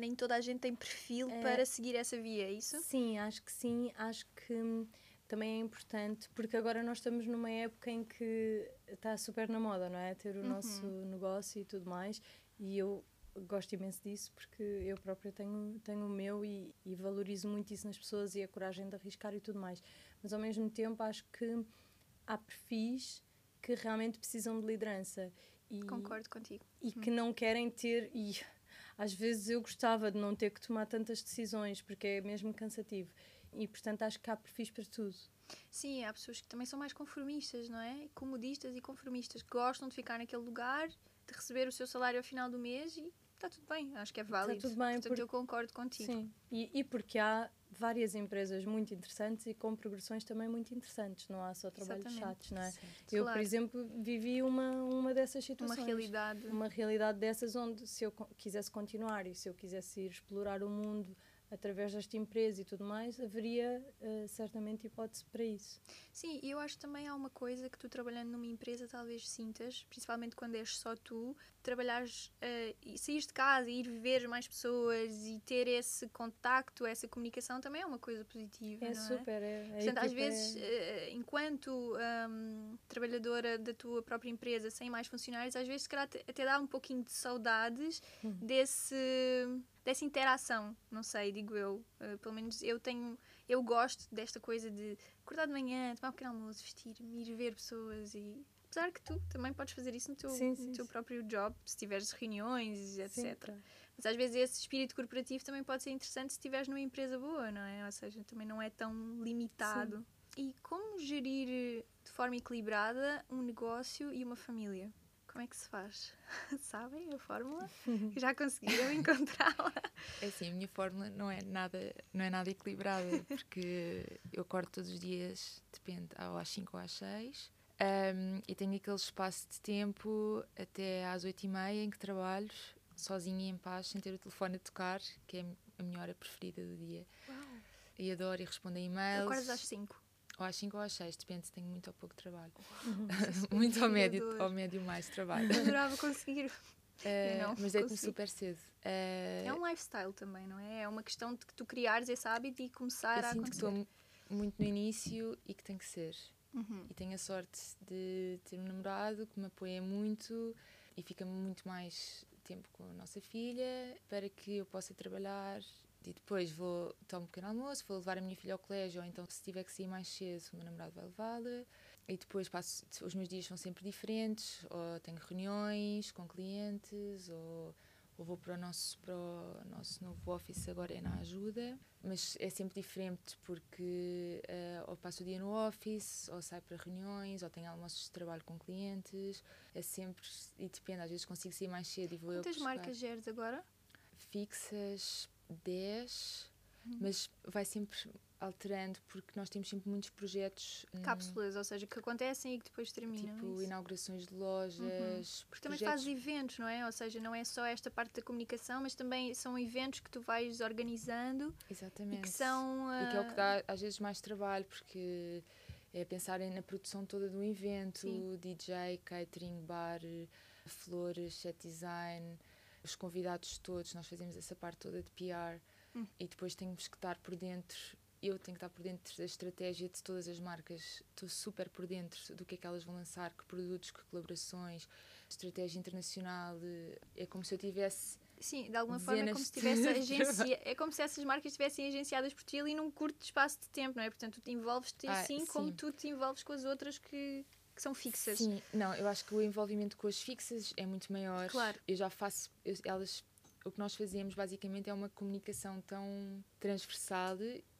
S3: Nem toda a gente tem perfil
S5: É.
S3: para seguir essa via, é isso?
S5: Sim, acho que sim. Acho que hum, também é importante, porque agora nós estamos numa época em que está super na moda, não é? Ter o
S3: Uhum.
S5: nosso negócio e tudo mais. E eu gosto imenso disso porque eu própria tenho, tenho o meu e, e valorizo muito isso nas pessoas e a coragem de arriscar e tudo mais. Mas ao mesmo tempo acho que há perfis que realmente precisam de liderança. E,
S3: Concordo contigo.
S5: e que não querem ter e às vezes eu gostava de não ter que tomar tantas decisões porque é mesmo cansativo e portanto acho que há perfis para tudo
S3: Sim, há pessoas que também são mais conformistas, não é? Comodistas e conformistas, que gostam de ficar naquele lugar, de receber o seu salário ao final do mês e está tudo bem, acho que é válido.
S5: tudo bem,
S3: Portanto,
S5: porque-
S3: eu concordo contigo.
S5: sim e, e porque há várias empresas muito interessantes e com progressões também muito interessantes não há só trabalhos
S3: Exatamente.
S5: chatos não é
S4: certo.
S5: eu
S3: Claro.
S5: por exemplo vivi uma uma dessas
S3: Uma
S5: situações
S3: realidade.
S5: uma realidade dessas onde se eu quisesse continuar e se eu quisesse ir explorar o mundo através desta empresa e tudo mais, haveria uh, certamente hipótese para isso.
S3: Sim, e eu acho que também há uma coisa que tu trabalhando numa empresa talvez sintas, principalmente quando és só tu, trabalhares uh, e sair de casa e ir viver mais pessoas e ter esse contacto, essa comunicação também é uma coisa positiva.
S5: É
S3: não
S5: super, é.
S3: é Portanto, às vezes, é... uh, enquanto um, trabalhadora da tua própria empresa, sem mais funcionários, às vezes se calhar até dá um pouquinho de saudades hum. desse dessa interação, não sei, digo eu. Uh, pelo menos eu tenho, eu gosto desta coisa de acordar de manhã, tomar um pequeno almoço, vestir-me, ir ver pessoas e apesar que tu também podes fazer isso no teu, sim, sim, no teu próprio job, se tiveres reuniões, etc. Sim. Mas às vezes esse espírito corporativo também pode ser interessante se estiveres numa empresa boa, não é? Ou seja, também não é tão limitado. E como gerir de forma equilibrada um negócio e uma família? Como é que se faz? [laughs] Sabem a fórmula? Já conseguiram encontrá-la?
S4: É assim, a minha fórmula não é nada, não é nada equilibrada, porque eu acordo todos os dias, depende, ou às 5 ou às 6, um, e tenho aquele espaço de tempo até às 8 e meia em que trabalho sozinha e em paz, sem ter o telefone a tocar, que é a minha hora preferida do dia. Uau. E adoro e respondo a e-mails.
S3: Acordas às 5?
S4: Ou às 5 ou às 6, depende se tenho muito ou pouco trabalho. [laughs] [laughs] muito ao médio, ao médio mais trabalho.
S3: Eu adorava conseguir. [laughs]
S4: Uh, mas deito-me super cedo. Uh,
S3: é um lifestyle também, não é? É uma questão de que tu criares esse hábito e começar
S4: eu
S3: a
S4: sinto que estou muito no início e que tem que ser. Uhum. E tenho a sorte de ter um namorado que me apoia muito e fica muito mais tempo com a nossa filha para que eu possa trabalhar e depois vou tomar um pequeno almoço, vou levar a minha filha ao colégio, ou então se tiver que sair mais cedo, o meu namorado vai levá-la. E depois passo, os meus dias são sempre diferentes, ou tenho reuniões com clientes, ou, ou vou para o, nosso, para o nosso novo office agora é na ajuda. Mas é sempre diferente porque uh, ou passo o dia no office, ou saio para reuniões, ou tenho almoços de trabalho com clientes. É sempre, e depende, às vezes consigo sair mais cedo e vou
S3: Quantas eu marcas geres agora?
S4: Fixas, 10, uhum. mas vai sempre alterando porque nós temos sempre muitos projetos
S3: hum, cápsulas, ou seja, que acontecem e que depois terminam.
S4: Tipo isso. inaugurações de lojas. Uhum.
S3: Porque também fazes eventos, não é? Ou seja, não é só esta parte da comunicação, mas também são eventos que tu vais organizando.
S4: Exatamente.
S3: E que são.
S4: Uh... E que é o que dá às vezes mais trabalho, porque é pensar na produção toda do evento, Sim. DJ, catering, bar, flores, set design os convidados todos, nós fazemos essa parte toda de PR hum. e depois temos que estar por dentro. Eu tenho que estar por dentro da estratégia de todas as marcas. Estou super por dentro do que é que elas vão lançar, que produtos, que colaborações, estratégia internacional. É como se eu tivesse.
S3: Sim, de alguma forma é como se tivesse [laughs] agência, é como se essas marcas estivessem agenciadas por ti ali num curto espaço de tempo, não é? Portanto, tu te envolves-te ah, assim sim. como tu te envolves com as outras que que são fixas.
S4: Sim, não, eu acho que o envolvimento com as fixas é muito maior.
S3: Claro.
S4: Eu já faço, eu, elas, o que nós fazemos basicamente é uma comunicação tão transversal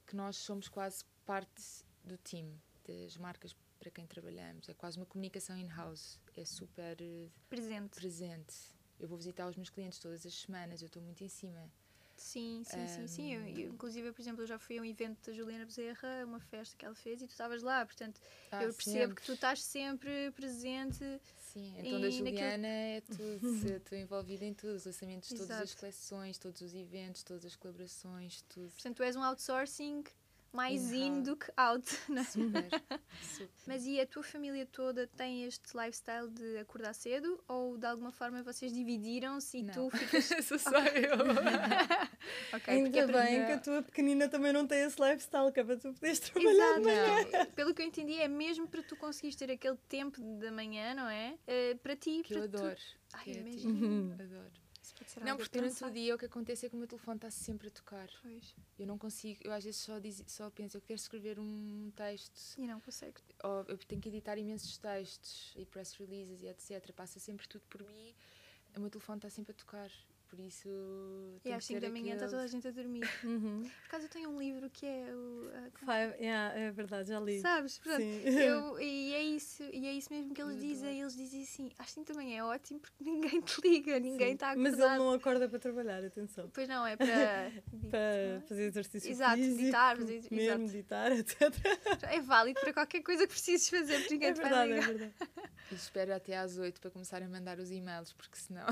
S4: que nós somos quase parte do time, das marcas para quem trabalhamos. É quase uma comunicação in-house. É super eh,
S3: presente.
S4: presente. Eu vou visitar os meus clientes todas as semanas, eu estou muito em cima.
S3: Sim, sim, um, sim, sim. Eu, eu, inclusive, por exemplo, eu já fui a um evento da Juliana Bezerra, uma festa que ela fez, e tu estavas lá, portanto, ah, eu percebo sempre. que tu estás sempre presente.
S4: Sim, então da Juliana naquilo... é [laughs] tudo, estou envolvida em tudo, os lançamentos de todas as coleções, todos os eventos, todas as colaborações, tudo.
S3: Portanto, tu és um outsourcing mais in do que out. [laughs] Não é?
S4: super, super.
S3: Mas e a tua família toda tem este lifestyle de acordar cedo ou de alguma forma vocês dividiram-se e
S4: não.
S3: tu ficas.
S4: Isso [laughs] [laughs] sou eu.
S5: okay, Ainda bem que a tua pequenina também não tem esse lifestyle, que é para tu poderes trabalhar
S3: Exato. Pelo que eu entendi, é mesmo para tu conseguires ter aquele tempo da manhã, não é? Uh, para ti.
S4: Que
S3: para
S4: eu adoro.
S3: Tu... Ai, imagino.
S4: Adoro não, porque durante o dia o que acontece é que o meu telefone está sempre a tocar.
S3: Pois.
S4: Eu não consigo, eu às vezes só, diz, só penso, eu quero escrever um texto.
S3: E não consigo.
S4: Ou eu tenho que editar imensos textos e press releases e etc. Passa sempre tudo por mim. O meu telefone está sempre a tocar. Por isso.
S3: E às 5 da manhã está toda a gente a dormir. [laughs] Uhum. Por acaso eu tenho um livro que é o. Uh,
S5: Five, yeah, é verdade, já li.
S3: Sabes? Portanto, eu, [laughs] e, é isso, e é isso mesmo que eles dizem. Eles dizem assim: às 5 da manhã é ótimo porque [laughs] ninguém te liga, ninguém está acordado.
S5: Mas ele não acorda para trabalhar, atenção.
S3: Pois não, é para.
S5: para fazer exercício
S3: exato,
S5: físico.
S3: Meditar, fazer,
S5: comer, meditar, etc.
S3: É válido para qualquer coisa que precises fazer, porque ninguém
S5: é
S3: te
S5: verdade,
S3: vai
S5: ligar. É verdade.
S4: E espero até às 8 para começar a mandar os e-mails, porque senão.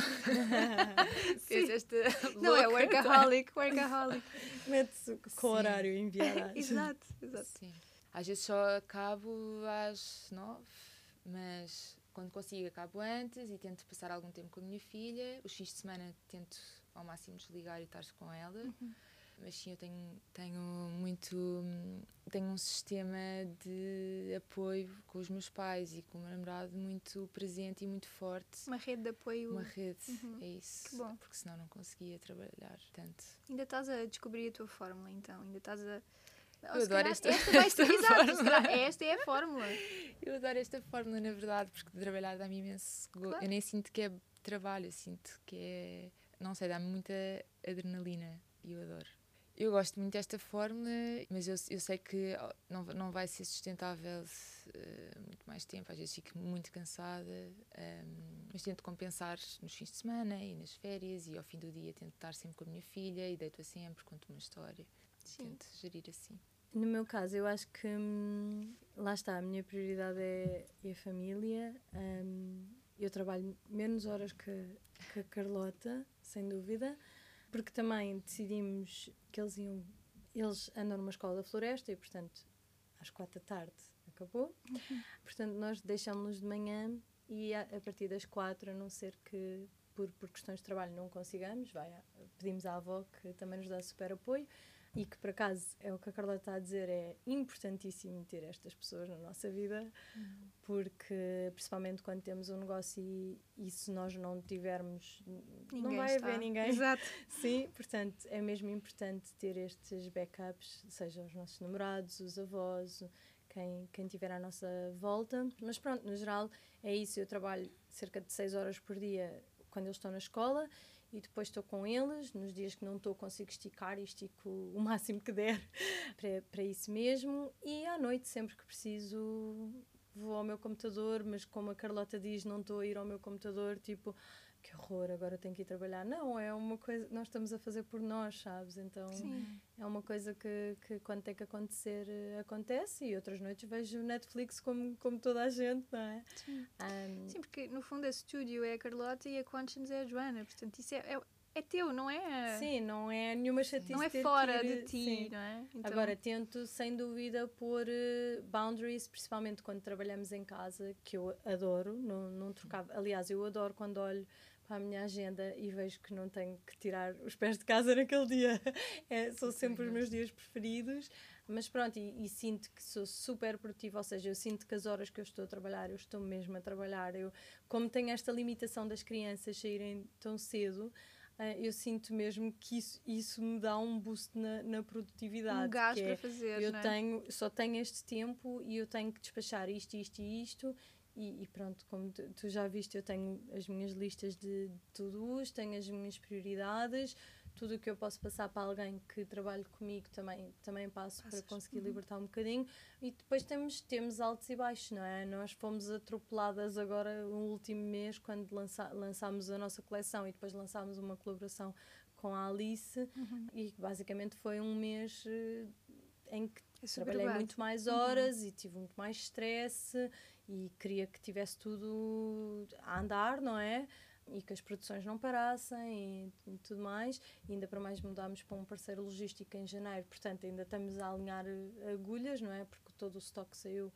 S4: Fez esta. [laughs]
S3: Não, é workaholic, workaholic. [laughs]
S5: Mete-se com
S4: Sim.
S5: horário e enviarás. [laughs]
S3: exato, exato.
S4: Sim. Às vezes só acabo às 9, mas quando consigo acabo antes e tento passar algum tempo com a minha filha. Os fins de semana tento ao máximo desligar e estar com ela. Mas sim, eu tenho, tenho muito. Tenho um sistema de apoio com os meus pais e com o meu namorado muito presente e muito forte.
S3: Uma rede de apoio.
S4: Uma rede,
S3: Uhum.
S4: é isso.
S3: Que bom.
S4: Porque senão não conseguia trabalhar tanto.
S3: Ainda estás a descobrir a tua fórmula, então. Ainda estás a.
S4: Eu adoro
S3: calhar
S4: esta- [laughs]
S3: vai
S4: esta
S3: se
S4: fórmula.
S3: calhar esta é a fórmula.
S4: Eu adoro esta fórmula, na verdade, porque trabalhar dá-me imenso gosto.
S3: Claro.
S4: Eu nem sinto que é trabalho, eu sinto que é. Não sei, dá-me muita adrenalina e eu adoro. Eu gosto muito desta fórmula, mas eu, eu sei que não, não vai ser sustentável eh, muito mais tempo. Às vezes fico muito cansada, ehm, mas tento compensar nos fins de semana e nas férias. E ao fim do dia tento estar sempre com a minha filha e deito-a sempre, conto uma história.
S3: Sim.
S4: Tento gerir assim.
S5: No meu caso, eu acho que hum, lá está, a minha prioridade é, é a família. hum, eu trabalho menos horas que, que a Carlota, sem dúvida, porque também decidimos que eles iam. Eles andam numa escola da floresta e, portanto, às quatro da tarde acabou. Portanto, nós deixámos-los de manhã e a, a partir das quatro, a não ser que por, por questões de trabalho não consigamos, vai, pedimos à avó que também nos dá super apoio e que por acaso é o que a Carla está a dizer, é importantíssimo ter estas pessoas na nossa vida, porque principalmente quando temos um negócio e, e se nós não tivermos, não
S3: Ninguém
S5: vai
S3: está.
S5: haver ninguém.
S3: Exato. [laughs]
S5: Sim, portanto é mesmo importante ter estes backups, seja os nossos namorados, os avós, quem, quem tiver à nossa volta. Mas pronto, no geral é isso. Eu trabalho cerca de 6 horas por dia quando eles estão na escola e depois estou com eles. Nos dias que não estou, consigo esticar e estico o máximo que der [laughs] para, para isso mesmo. E à noite, sempre que preciso, vou ao meu computador, mas como a Carlota diz, não estou a ir ao meu computador, tipo, que horror, agora tenho que ir trabalhar. Não, é uma coisa, nós estamos a fazer por nós, sabes? Então
S3: Sim.
S5: é uma coisa que, que quando tem que acontecer, eh, acontece. E outras noites vejo Netflix como, como toda a gente, não é?
S3: Sim.
S5: Ahm,
S3: Sim, porque no fundo a Studio é a Carlota e a Conscience é a Joana. Portanto, isso é, é, é teu, não é?
S5: sim, não é nenhuma chatice.
S3: Não é fora
S5: ir,
S3: de ti,
S5: sim.
S3: não é? Então,
S5: Agora, tento sem dúvida pôr eh, boundaries, principalmente quando trabalhamos em casa, que eu adoro, não, não trocava. Aliás, eu adoro quando olho para a minha agenda e vejo que não tenho que tirar os pés de casa naquele dia. [laughs] É, são sempre os meus dias preferidos. Mas pronto, e, e sinto que sou super produtiva, ou seja, eu sinto que as horas que eu estou a trabalhar, eu estou mesmo a trabalhar. Eu, como tenho esta limitação das crianças saírem tão cedo, eh, eu sinto mesmo que isso, isso me dá um boost na, na produtividade.
S3: um gás
S5: que
S3: para
S5: é,
S3: fazer,
S5: eu
S3: é?
S5: tenho, só tenho este tempo e eu tenho que despachar isto, isto e isto. E, e pronto, como tu, tu já viste, eu tenho as minhas listas de to-dos, tenho as minhas prioridades, tudo o que eu posso passar para alguém que trabalhe comigo também, também passo
S3: Passas.
S5: para conseguir libertar um bocadinho. E depois temos, temos altos e baixos, não é? Nós fomos atropeladas agora no último mês, quando lança, lançámos a nossa coleção e depois lançámos uma colaboração com a Alice,
S3: Uhum.
S5: e basicamente foi um mês eh, em que
S3: É
S5: trabalhei muito mais
S3: Uhum.
S5: horas e tive muito mais stress e queria que tivesse tudo a andar, não é? E que as produções não parassem e, tudo mais. E ainda para mais mudámos para um parceiro logístico em janeiro, portanto ainda estamos a alinhar eh, agulhas, não é? Porque todo o estoque saiu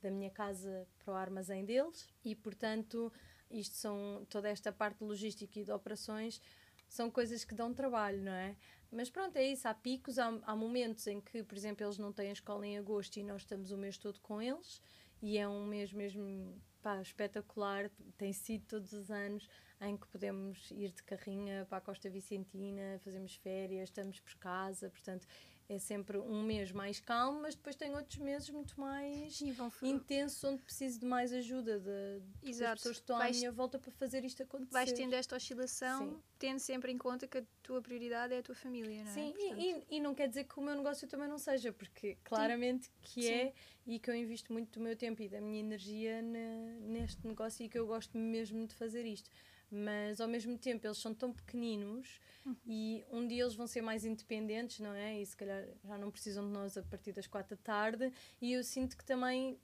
S5: da minha casa para o armazém deles e portanto isto são toda esta parte logística e de operações são coisas que dão trabalho, não é? Mas pronto, é isso. Há picos, há, há momentos em que, por exemplo, eles não têm escola em agosto e nós estamos o mês todo com eles. E é um mês mesmo pá, espetacular. Tem sido todos os anos em que podemos ir de carrinha para a Costa Vicentina, fazemos férias, estamos por casa. Portanto, é sempre um mês mais calmo, mas depois tem outros meses muito mais
S3: Sim,
S5: intensos, onde preciso de mais ajuda de, das
S3: Exato.
S5: pessoas que estão
S3: Vais-
S5: à minha volta para fazer isto acontecer.
S3: vais tendo esta oscilação,
S5: Sim.
S3: tendo sempre em conta que a tua prioridade é a tua família, não é?
S5: Sim,
S3: Portanto,
S5: e, e- não quer dizer que o meu negócio também não seja, porque claramente que
S3: Sim.
S5: é e que eu invisto muito do meu tempo e da minha energia ne- neste negócio e que eu gosto mesmo de fazer isto. Mas ao mesmo tempo eles são tão pequeninos
S3: Uhum.
S5: e um dia eles vão ser mais independentes, não é? E se calhar já não precisam de nós a partir das quatro da tarde. E eu sinto que também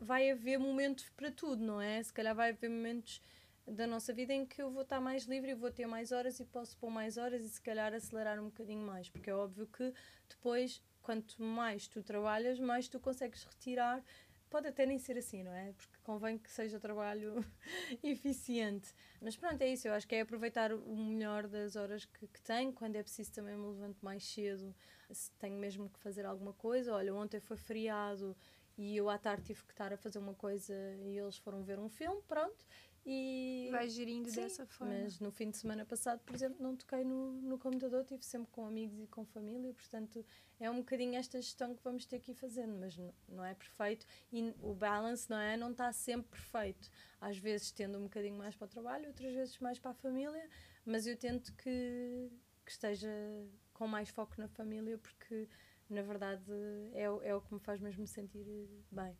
S5: vai haver momentos para tudo, não é? Se calhar vai haver momentos da nossa vida em que eu vou estar mais livre e vou ter mais horas e posso pôr mais horas e se calhar acelerar um bocadinho mais, porque é óbvio que depois, quanto mais tu trabalhas, mais tu consegues retirar. Pode até nem ser assim, não é? Porque convém que seja trabalho [laughs] eficiente. Mas pronto, é isso. Eu acho que é aproveitar o melhor das horas que, que tenho. Quando é preciso também me levanto mais cedo. Se tenho mesmo que fazer alguma coisa. Olha, ontem foi feriado e eu à tarde tive que estar a fazer uma coisa e eles foram ver um filme, pronto. E
S3: Vai gerindo
S5: Sim,
S3: dessa forma.
S5: mas no fim de semana passado, por exemplo, não toquei no, no computador, estive sempre com amigos e com família, portanto é um bocadinho esta gestão que vamos ter que ir fazendo, mas n- não é perfeito e o balance não é não está sempre perfeito. Às vezes tendo um bocadinho mais para o trabalho, outras vezes mais para a família, mas eu tento que, que esteja com mais foco na família porque na verdade é, o- é o que me faz mesmo sentir bem.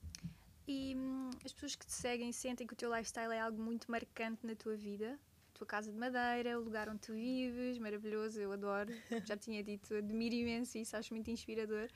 S3: E hum, as pessoas que te seguem sentem que o teu lifestyle é algo muito marcante na tua vida. A tua casa de madeira, o lugar onde tu vives, maravilhoso, eu adoro. [laughs] Já tinha dito, admiro imenso isso, acho muito inspirador.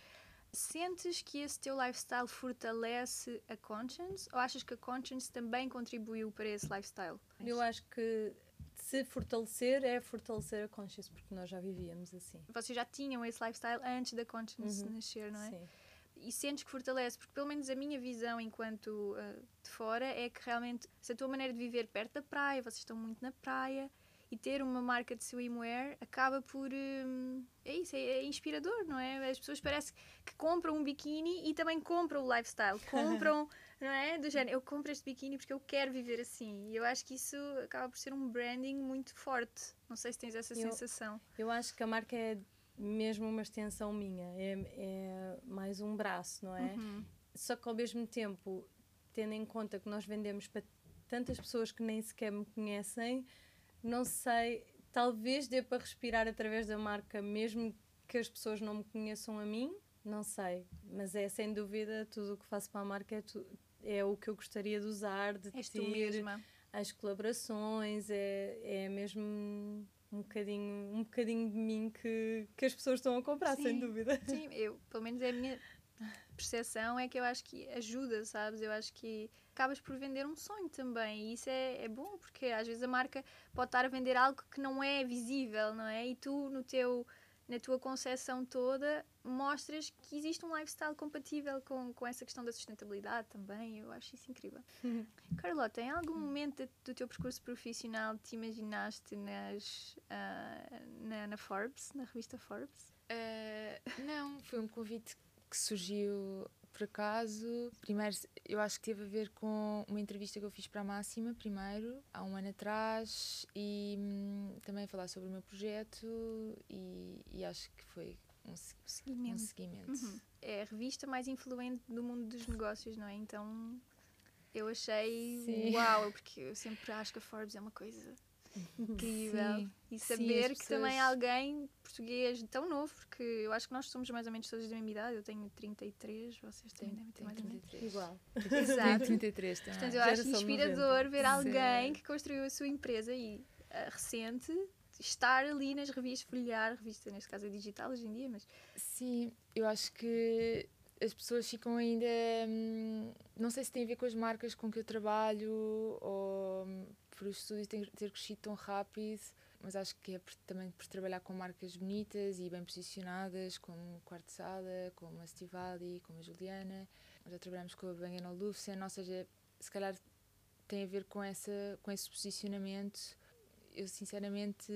S3: Sentes que esse teu lifestyle fortalece a Conscience ou achas que a Conscience também contribuiu para esse lifestyle?
S5: Eu acho que se fortalecer é fortalecer a consciência, porque nós já vivíamos assim.
S3: Vocês já tinham esse lifestyle antes da Conscience
S5: Uhum.
S3: nascer, não é?
S5: Sim.
S3: E sentes que fortalece, porque pelo menos a minha visão enquanto ah, de fora é que realmente se a tua maneira de viver perto da praia, vocês estão muito na praia e ter uma marca de swimwear acaba por hum, é isso, é, é inspirador, não é? As pessoas parece que compram um biquíni e também compram o lifestyle, compram, [laughs] não é? Do género, eu compro este biquíni porque eu quero viver assim. E eu acho que isso acaba por ser um branding muito forte. Não sei se tens essa
S5: Eu-
S3: sensação.
S5: Eu acho que a marca é mesmo uma extensão minha, é, é mais um braço, não é?
S3: Uhum.
S5: Só que ao mesmo tempo, tendo em conta que nós vendemos para tantas pessoas que nem sequer me conhecem, não sei, talvez dê para respirar através da marca, mesmo que as pessoas não me conheçam a mim, não sei, mas é sem dúvida tudo o que faço para a marca é, tu- é o que eu gostaria de usar, de
S3: És
S5: ter as colaborações, é, é mesmo um bocadinho, um bocadinho de mim que, que as pessoas estão a comprar, sem
S3: Sim.
S5: dúvida. [laughs]
S3: Sim, eu, pelo menos é a minha percepção é que eu acho que ajuda, sabes? Eu acho que acabas por vender um sonho também e isso é, é bom porque às vezes a marca pode estar a vender algo que não é visível, não é? E tu no teu na tua concepção toda mostras que existe um lifestyle compatível com, com essa questão da sustentabilidade também. Eu acho isso incrível. [laughs] Carlota, em algum momento do- teu percurso profissional te imaginaste nas, ah, na, na Forbes, na revista Forbes?
S4: Eh, não, foi um convite que surgiu por acaso. Primeiro, eu acho que teve a ver com uma entrevista que eu fiz para a Máxima, primeiro, há um ano atrás, e hum, também falar sobre o meu projeto, e, e acho que foi um, se- um
S3: Seguimento.
S4: seguimento.
S3: Uhum. É a revista mais influente do mundo dos negócios, não é? Então eu achei
S4: Sim.
S3: uau, porque eu sempre acho que a Forbes é uma coisa incrível.
S4: Sim.
S3: E
S4: Sim,
S3: saber
S4: as
S3: que também alguém português tão novo, porque eu acho que nós somos mais ou menos todos da mesma idade, eu tenho 33, vocês também devem ter
S4: Tenho
S3: mais ou menos.
S4: 33.
S5: Igual.
S3: Exato.
S4: 33 também.
S3: Portanto, eu acho inspirador ver alguém
S4: Sim.
S3: que construiu a sua empresa e ah, recente estar ali nas revistas, folhear, revista neste caso é digital hoje em dia, mas
S4: Sim, eu acho que as pessoas ficam ainda. hum, Não sei se tem a ver com as marcas com que eu trabalho ou hum, por os estúdios ter, ter crescido tão rápido, mas acho que é por- também por trabalhar com marcas bonitas e bem posicionadas, como Quarto Sala, como a Stivali, como a Juliana. Já trabalhamos com a Bang Olufsen, ou seja, se calhar tem a ver com, essa, com esse posicionamento. Eu sinceramente.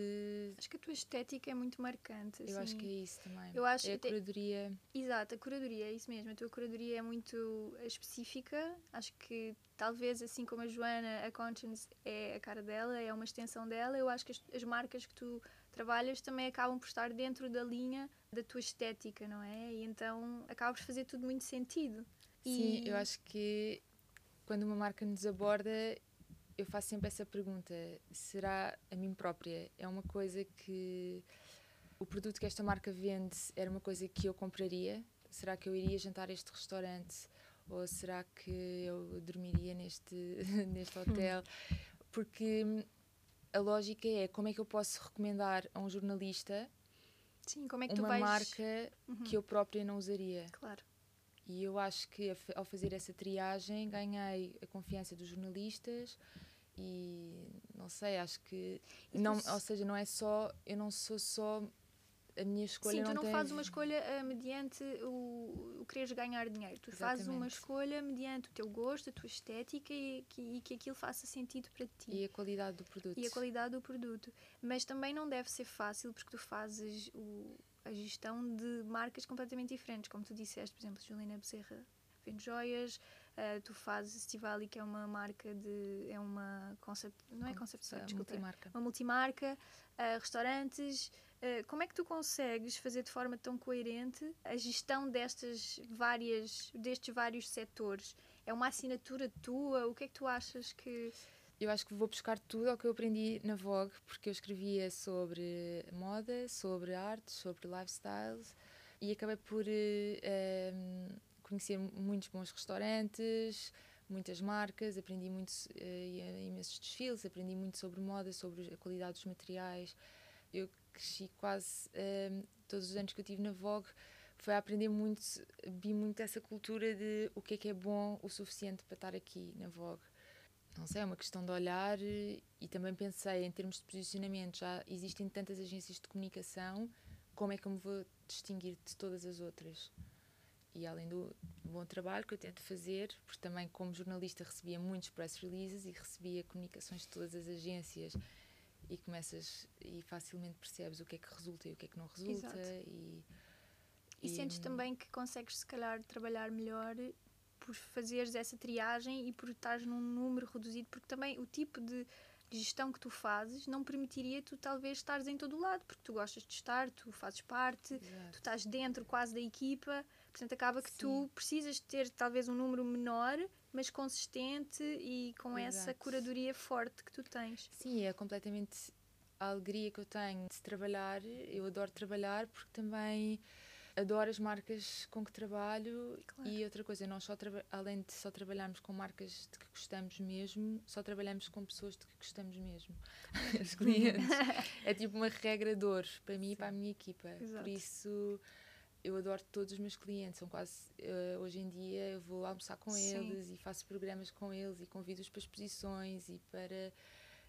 S3: acho que a tua estética é muito marcante.
S4: Eu acho
S3: assim.
S4: que é isso também.
S3: Eu acho
S4: é a
S3: tem-
S4: curadoria.
S3: Exato, a curadoria, é isso mesmo. A tua curadoria é muito específica. Acho que talvez assim como a Joana, a Conscience é a cara dela, é uma extensão dela. Eu acho que as, as marcas que tu trabalhas também acabam por estar dentro da linha da tua estética, não é? E então acaba por fazer tudo muito sentido.
S4: Sim,
S3: E-
S4: eu acho que quando uma marca nos aborda, eu faço sempre essa pergunta: será a mim própria? É uma coisa que o produto que esta marca vende era uma coisa que eu compraria? Será que eu iria jantar a este restaurante? Ou será que eu dormiria neste, [laughs] neste hotel? Porque hum, a lógica é como é que eu posso recomendar a um jornalista
S3: Sim, como é que tu
S4: uma
S3: vais.
S4: marca
S3: Uhum,
S4: que eu própria não usaria?
S3: Claro.
S4: E eu acho que ao fazer essa triagem ganhei a confiança dos jornalistas e não sei, acho que não, ou seja, não é só eu não sou só a minha escolha
S3: Sim,
S4: não
S3: tu não
S4: tem...
S3: fazes uma escolha uh, mediante o, o quereres ganhar dinheiro. Tu Exatamente. fazes uma escolha mediante o teu gosto, a tua estética e que, e que aquilo faça sentido para ti.
S4: E a qualidade do produto.
S3: E a qualidade do produto. Mas também não deve ser fácil porque tu fazes o, a gestão de marcas completamente diferentes. Como tu disseste, por exemplo, Juliana Bezerra vende joias, uh, tu fazes Stivali, que é uma marca de. é uma concept. não é concept store, desculpa.
S4: Multimarca.
S3: Uma multimarca, uh, restaurantes. Uh, como é que tu consegues fazer de forma tão coerente a gestão destas várias, destes vários setores? É uma assinatura tua? O que é que tu achas que
S4: eu acho que vou buscar tudo o que eu aprendi na Vogue, porque eu escrevia sobre moda, sobre arte, sobre lifestyles e acabei por uh, conhecer muitos bons restaurantes, muitas marcas, aprendi muito, uh, imensos desfiles, aprendi muito sobre moda, sobre a qualidade dos materiais. Eu cresci quase uh, todos os anos que eu tive na Vogue foi a aprender muito, vi muito essa cultura de o que é que é bom o suficiente para estar aqui na Vogue não sei, é uma questão de olhar e também pensei em termos de posicionamento, já existem tantas agências de comunicação, como é que eu me vou distinguir de todas as outras? E além do bom trabalho que eu tento fazer, porque também como jornalista recebia muitos press releases e recebia comunicações de todas as agências e começas e facilmente percebes o que é que resulta e o que é que não resulta
S3: e, e, e sentes também que consegues se calhar trabalhar melhor por fazeres essa triagem e por estares num número reduzido, porque também o tipo de gestão que tu fazes não permitiria tu talvez estares em todo o lado, porque tu gostas de estar, tu fazes parte, Exato. tu estás dentro quase da equipa, portanto acaba que Sim. tu precisas ter talvez um número menor, mas consistente e com Exato. essa curadoria forte que tu tens.
S4: Sim, é completamente a alegria que eu tenho de trabalhar, eu adoro trabalhar porque também adoro as marcas com que trabalho claro. e outra coisa, nós só além de só trabalharmos com marcas de que gostamos mesmo, só trabalhamos com pessoas de que gostamos mesmo. [laughs] Os clientes. [laughs] é tipo uma regra de ouro para mim Sim. e para a minha equipa. Exato. Por isso eu adoro todos os meus clientes, são quase uh, hoje em dia eu vou almoçar com Sim. eles e faço programas com eles e convido-os para exposições e para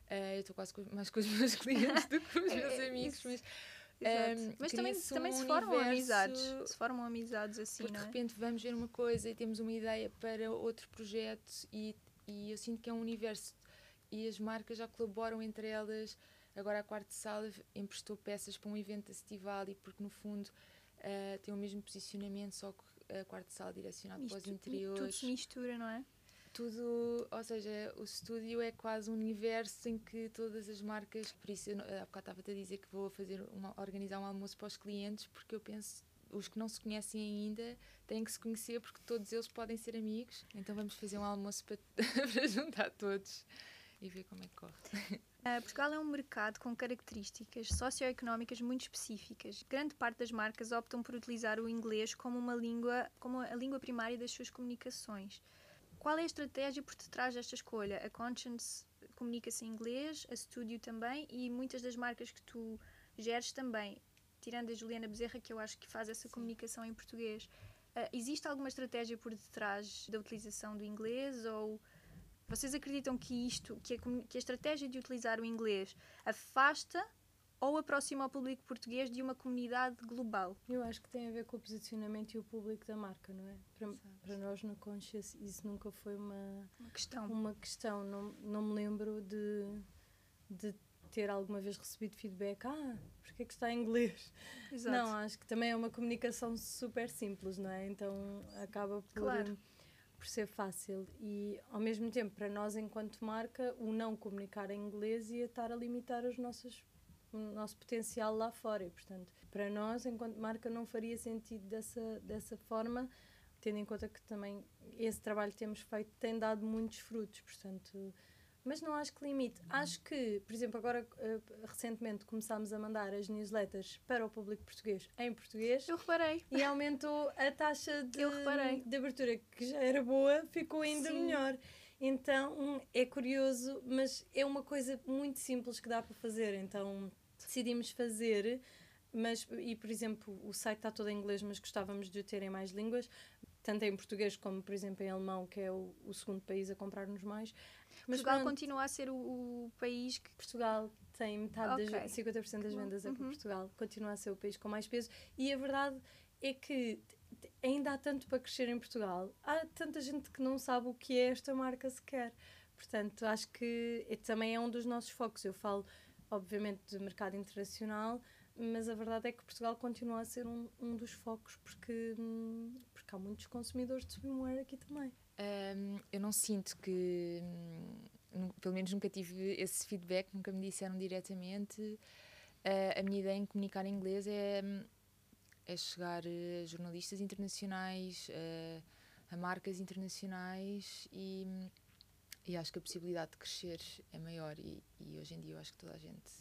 S4: uh, eu estou quase com, mais com os [laughs] meus clientes do que com os meus é, amigos, mas
S3: um, Mas também, se, também um se formam amizades. Se formam amizades assim,
S4: porque
S3: não
S4: é? de repente vamos ver uma coisa e temos uma ideia para outro projeto e, e eu sinto que é um universo e as marcas já colaboram entre elas. Agora a quarta sala emprestou peças para um evento da Stivali porque no fundo uh, tem o mesmo posicionamento, só que a quarta sala direcionada para os interiores.
S3: Tudo se mistura, não é?
S4: tudo, ou seja, o estúdio é quase um universo em que todas as marcas, por isso eu, há bocado estava a dizer que vou fazer uma, organizar um almoço para os clientes, porque eu penso os que não se conhecem ainda têm que se conhecer porque todos eles podem ser amigos. Então vamos fazer um almoço para, [laughs] para juntar todos e ver como é que corre.
S3: Uh, Portugal é um mercado com características socioeconómicas muito específicas. Grande parte das marcas optam por utilizar o inglês como uma língua, como a língua primária das suas comunicações. Qual é a estratégia por detrás desta escolha? A Conscience comunica-se em inglês, a Studio também e muitas das marcas que tu geres também, tirando a Juliana Bezerra, que eu acho que faz essa Sim. comunicação em português. Uh, existe alguma estratégia por detrás da utilização do inglês ou vocês acreditam que isto, que a, que a estratégia de utilizar o inglês afasta ou aproxima o público português de uma comunidade global?
S5: Eu acho que tem a ver com o posicionamento e o público da marca, não é? Para, para nós na Conscious isso nunca foi uma,
S3: uma questão.
S5: Uma questão. Não, não me lembro de, de ter alguma vez recebido feedback, ah, porque é que está em inglês? Exato. Não, acho que também é uma comunicação super simples, não é? Então acaba por, claro. Por ser fácil. E ao mesmo tempo, para nós enquanto marca, o não comunicar em inglês ia estar a limitar as nossas o nosso potencial lá fora. E, portanto, para nós, enquanto marca, não faria sentido dessa, dessa forma, tendo em conta que também esse trabalho que temos feito tem dado muitos frutos, portanto. Mas não acho que limite. Acho que, por exemplo, agora uh, recentemente começámos a mandar as newsletters para o público português em português.
S3: Eu reparei.
S5: E aumentou a taxa de, de abertura, que já era boa, ficou ainda Sim. melhor. Então é curioso, mas é uma coisa muito simples que dá para fazer. Então decidimos fazer, mas, e por exemplo, o site está todo em inglês, mas gostávamos de ter em mais línguas. tanto em português como, por exemplo, em alemão, que é o, o segundo país a comprar-nos mais. Mas
S3: Portugal
S5: pronto,
S3: continua a ser o, o país que.
S5: Portugal tem metade
S3: Ok.
S5: das 50% das vendas é para
S3: Uhum.
S5: Portugal, continua a ser o país com mais peso e a verdade é que ainda há tanto para crescer em Portugal. Há tanta gente que não sabe o que é esta marca sequer. Portanto, acho que é- também é um dos nossos focos. Eu falo, obviamente, de mercado internacional, mas a verdade é que Portugal continua a ser um, um dos focos porque, hum, porque há muitos consumidores de swimwear aqui também.
S4: Hum, eu não sinto que, hum, pelo menos nunca tive esse feedback, nunca me disseram diretamente. Ah, a minha ideia em comunicar em inglês é, hum, é chegar a jornalistas internacionais, ah, a marcas internacionais e, hum, e acho que a possibilidade de crescer é maior. E, e hoje em dia eu acho que toda a gente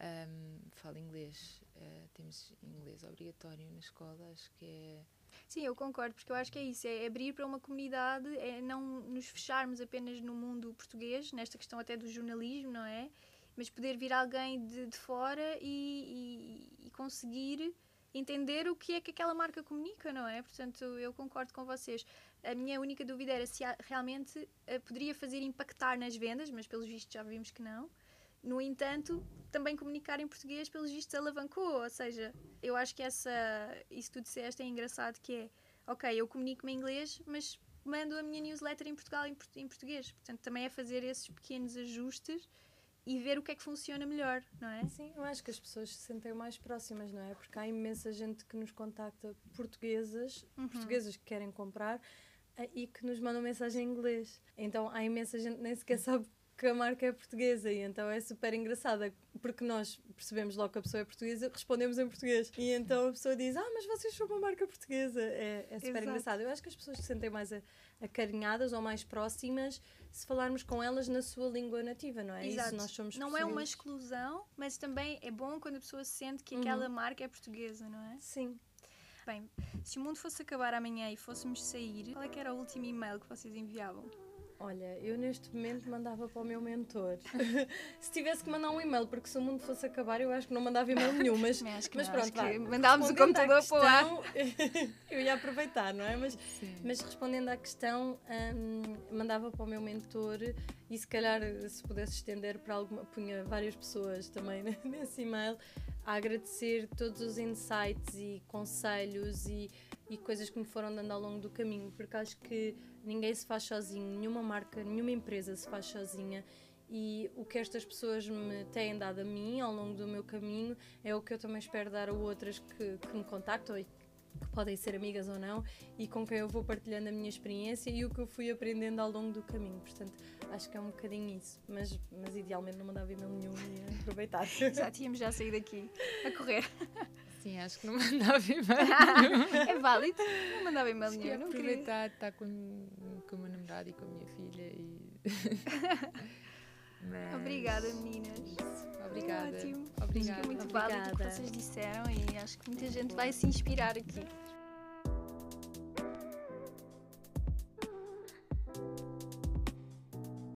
S4: hum, fala inglês. Ah, temos inglês obrigatório na escola, acho que é.
S3: Sim, eu concordo, porque eu acho que é isso, é abrir para uma comunidade, é não nos fecharmos apenas no mundo português, nesta questão até do jornalismo, não é? Mas poder vir alguém de, de fora e, e- e conseguir entender o que é que aquela marca comunica, não é? Portanto, eu concordo com vocês. A minha única dúvida era se realmente eh, poderia fazer impactar nas vendas, mas pelos vistos já vimos que não. No entanto, também comunicar em português, pelos vistos, alavancou. Ou seja, eu acho que essa, isso que tu disseste é engraçado, que é, ok, eu comunico-me em inglês, mas mando a minha newsletter em Portugal em, em português. Portanto, também é fazer esses pequenos ajustes e ver o que é que funciona melhor, não é?
S5: Sim, eu acho que as pessoas se sentem mais próximas, não é? Porque há imensa gente que nos contacta portuguesas,
S3: Uhum.
S5: portuguesas que querem comprar eh, e que nos mandam mensagem em inglês. Então há imensa gente que nem sequer sabe que a marca é portuguesa e então é super engraçada porque nós percebemos logo que a pessoa é portuguesa, respondemos em português e então a pessoa diz: Ah, mas vocês são uma marca portuguesa. É, é super
S3: Exato.
S5: engraçado. Eu acho que as pessoas se sentem mais acarinhadas ou mais próximas se falarmos com elas na sua língua nativa, não é?
S3: Exato.
S5: Isso nós somos
S3: Não é uma exclusão, mas também é bom quando a pessoa sente que
S5: Uhum.
S3: aquela marca é portuguesa, não é?
S5: Sim.
S3: Bem, se o mundo fosse acabar amanhã e fôssemos sair, qual é que era o último e-mail que vocês enviavam?
S5: Olha, eu neste momento mandava para o meu mentor. [laughs] se tivesse que mandar um e-mail, porque se o mundo fosse acabar, eu acho que não mandava e-mail [laughs] nenhum, mas, mas
S3: não,
S5: pronto, vá.
S3: mandávamos o computador para o ar.
S5: questão, [laughs] eu ia aproveitar, não é? Mas,
S4: Sim.
S5: mas respondendo à questão, hum, mandava para o meu mentor e se calhar se pudesse estender para alguma, punha várias pessoas também nesse e-mail a agradecer todos os insights e conselhos e, e coisas que me foram dando ao longo do caminho, porque acho que ninguém se faz sozinho, nenhuma marca, nenhuma empresa se faz sozinha. E o que estas pessoas me têm dado a mim ao longo do meu caminho é o que eu também espero dar a outras que, que me contactam e que podem ser amigas ou não e com quem eu vou partilhando a minha experiência e o que eu fui aprendendo ao longo do caminho. Portanto, acho que é um bocadinho isso. Mas, mas idealmente não mandava e-mail nenhum e aproveitar.
S3: Exato, íamos [laughs] já sair daqui a correr. [laughs]
S4: Sim, acho que não [laughs] mandava e-mail. [laughs]
S3: é válido, não mandava e-mail
S4: Acho
S3: nenhum. não queria.
S4: aproveitar de estar com, com o meu namorado e com a minha filha e. [laughs] Mas-
S3: Obrigada, meninas.
S4: Obrigada.
S3: Ótimo.
S4: Obrigada.
S3: Acho que é muito válido o que vocês disseram e acho que muita gente vai se inspirar aqui.